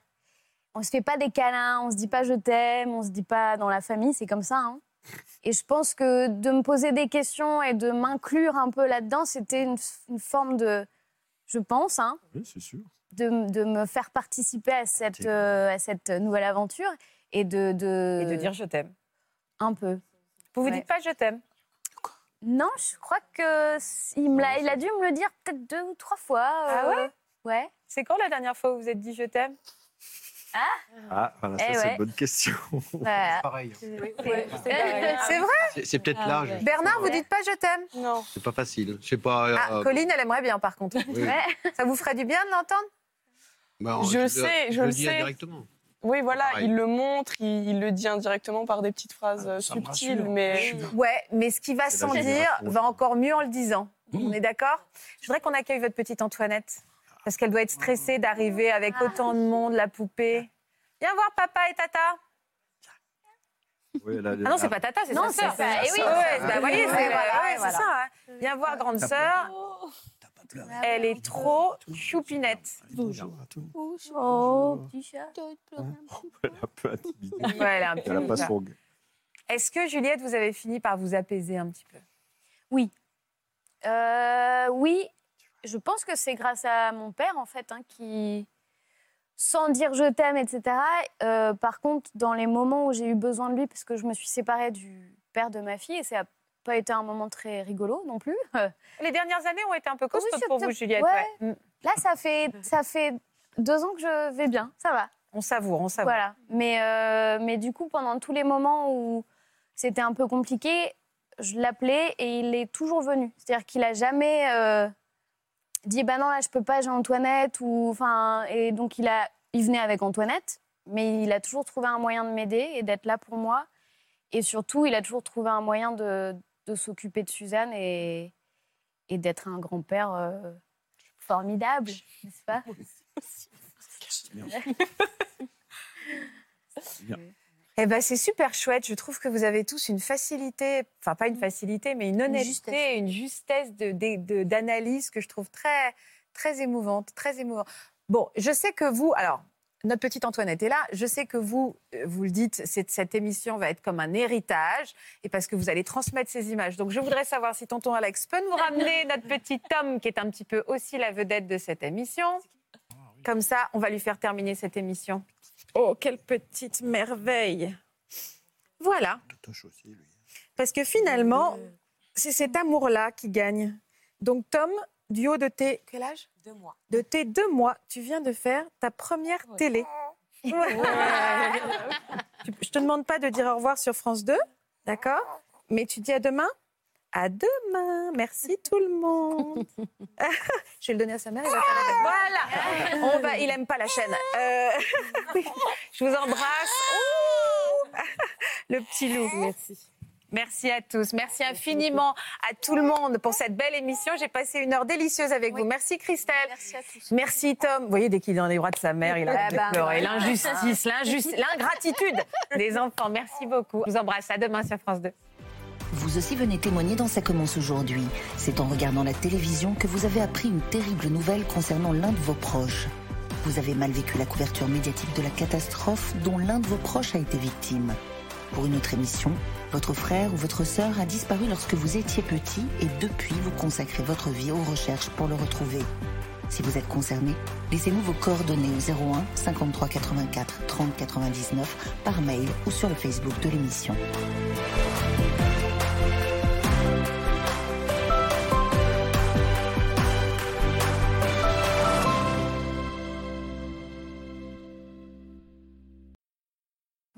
On se fait pas des câlins, on se dit pas je t'aime, on se dit pas dans la famille, c'est comme ça. hein. Et je pense que de me poser des questions et de m'inclure un peu là-dedans, c'était une, une forme de. Je pense, hein, Oui, c'est sûr. de, de me faire participer à cette, euh, à cette nouvelle aventure et de, de. Et de dire je t'aime. Un peu. Vous vous Ouais. dites pas je t'aime Non, je crois que il, me l'a- il a dû me le dire peut-être deux ou trois fois. Ah euh, ouais? Ouais. C'est quand la dernière fois où vous vous êtes dit je t'aime? Ah Ah, voilà, ça, Eh c'est une bonne question. Voilà. Pareil. C'est vrai C'est peut-être Ah ouais. Bernard, vous dites pas je t'aime Non. C'est pas facile. Je sais pas. Ah, euh, Colline, elle aimerait bien, par contre. Oui. Ça vous ferait du bien de l'entendre? Bah, Je le- sais, je le sais. directement. Oui, voilà, Pareil. il le montre, il, il le dit indirectement par des petites phrases euh, ça me subtiles, mais Ouais, mais ce qui va C'est sans dire va encore mieux en le disant. On est d'accord? Je voudrais qu'on accueille votre petite Antoinette. Parce qu'elle doit être stressée d'arriver avec autant de monde, la poupée. Viens voir papa et tata. Oui, a- Ah non, c'est pas tata, c'est Non, sa sœur. Eh oui, Ouais, c'est bah, ça. vous voyez, c'est Ouais, ouais, voilà, ça. hein. Viens voir grande sœur. Elle est trop choupinette. Oh, petit chat. Elle est un peu intimidée. Elle est un peu Elle a pas son... Est-ce que Juliette, vous avez fini par vous apaiser un petit peu? Oui. Euh, oui, je pense que c'est grâce à mon père, en fait, hein, qui, sans dire je t'aime, etc. euh, par contre, dans les moments où j'ai eu besoin de lui, parce que je me suis séparée du père de ma fille, et ça n'a pas été un moment très rigolo non plus. Les dernières années ont été un peu costaudes Oui, pour vous, Juliette. ouais. ouais. Mm. Là, ça fait, ça fait deux ans que je vais bien, ça va. On savoure, on savoure. Voilà. Mais, euh, mais du coup, pendant tous les moments où c'était un peu compliqué, je l'appelais et il est toujours venu. C'est-à-dire qu'il a jamais euh, dit bah non là je peux pas, j'ai Antoinette ou enfin et donc il a il venait avec Antoinette, mais il a toujours trouvé un moyen de m'aider et d'être là pour moi. Et surtout, il a toujours trouvé un moyen de, de s'occuper de Suzanne et, et d'être un grand-père euh, formidable, n'est-ce pas? Eh ben, c'est super chouette. Je trouve que vous avez tous une facilité, enfin pas une facilité, mais une honnêteté, une justesse de- de- de- d'analyse que je trouve très, très émouvante, très émouvante. Bon, je sais que vous, alors, notre petite Antoinette est là. Je sais que vous, euh, vous le dites, cette, cette émission va être comme un héritage, et parce que vous allez transmettre ces images. Donc, je voudrais savoir si tonton Alex peut nous ramener notre petit Tom, qui est un petit peu aussi la vedette de cette émission. Comme ça, on va lui faire terminer cette émission. Oh, quelle petite merveille Voilà. Parce que finalement, c'est cet amour-là qui gagne. Donc, Tom, du haut de tes... Quel âge? Deux mois. De tes deux mois, tu viens de faire ta première télé. Ouais. Je te demande pas de dire au revoir sur France 2, d'accord? Mais tu dis à demain? À demain Merci tout le monde Je vais le donner à sa mère. il va faire la- Voilà On va... Il aime pas la chaîne. Euh. Je vous embrasse. Le petit loup. Merci. Merci à tous. Merci infiniment à tout le monde pour cette belle émission. J'ai passé une heure délicieuse avec vous. Merci Christelle. Merci à tous. Merci Tom. Vous voyez, dès qu'il est dans les bras de sa mère, il a Ah bah. L'injustice, l'injustice, l'ingratitude des enfants. Merci beaucoup. Je vous embrasse. À demain sur France 2. Vous aussi venez témoigner dans Ça commence aujourd'hui. C'est en regardant la télévision que vous avez appris une terrible nouvelle concernant l'un de vos proches. Vous avez mal vécu la couverture médiatique de la catastrophe dont l'un de vos proches a été victime. Pour une autre émission, votre frère ou votre sœur a disparu lorsque vous étiez petit et depuis vous consacrez votre vie aux recherches pour le retrouver. Si vous êtes concerné, laissez-nous vos coordonnées au 01 53 84 30 99 par mail ou sur le Facebook de l'émission.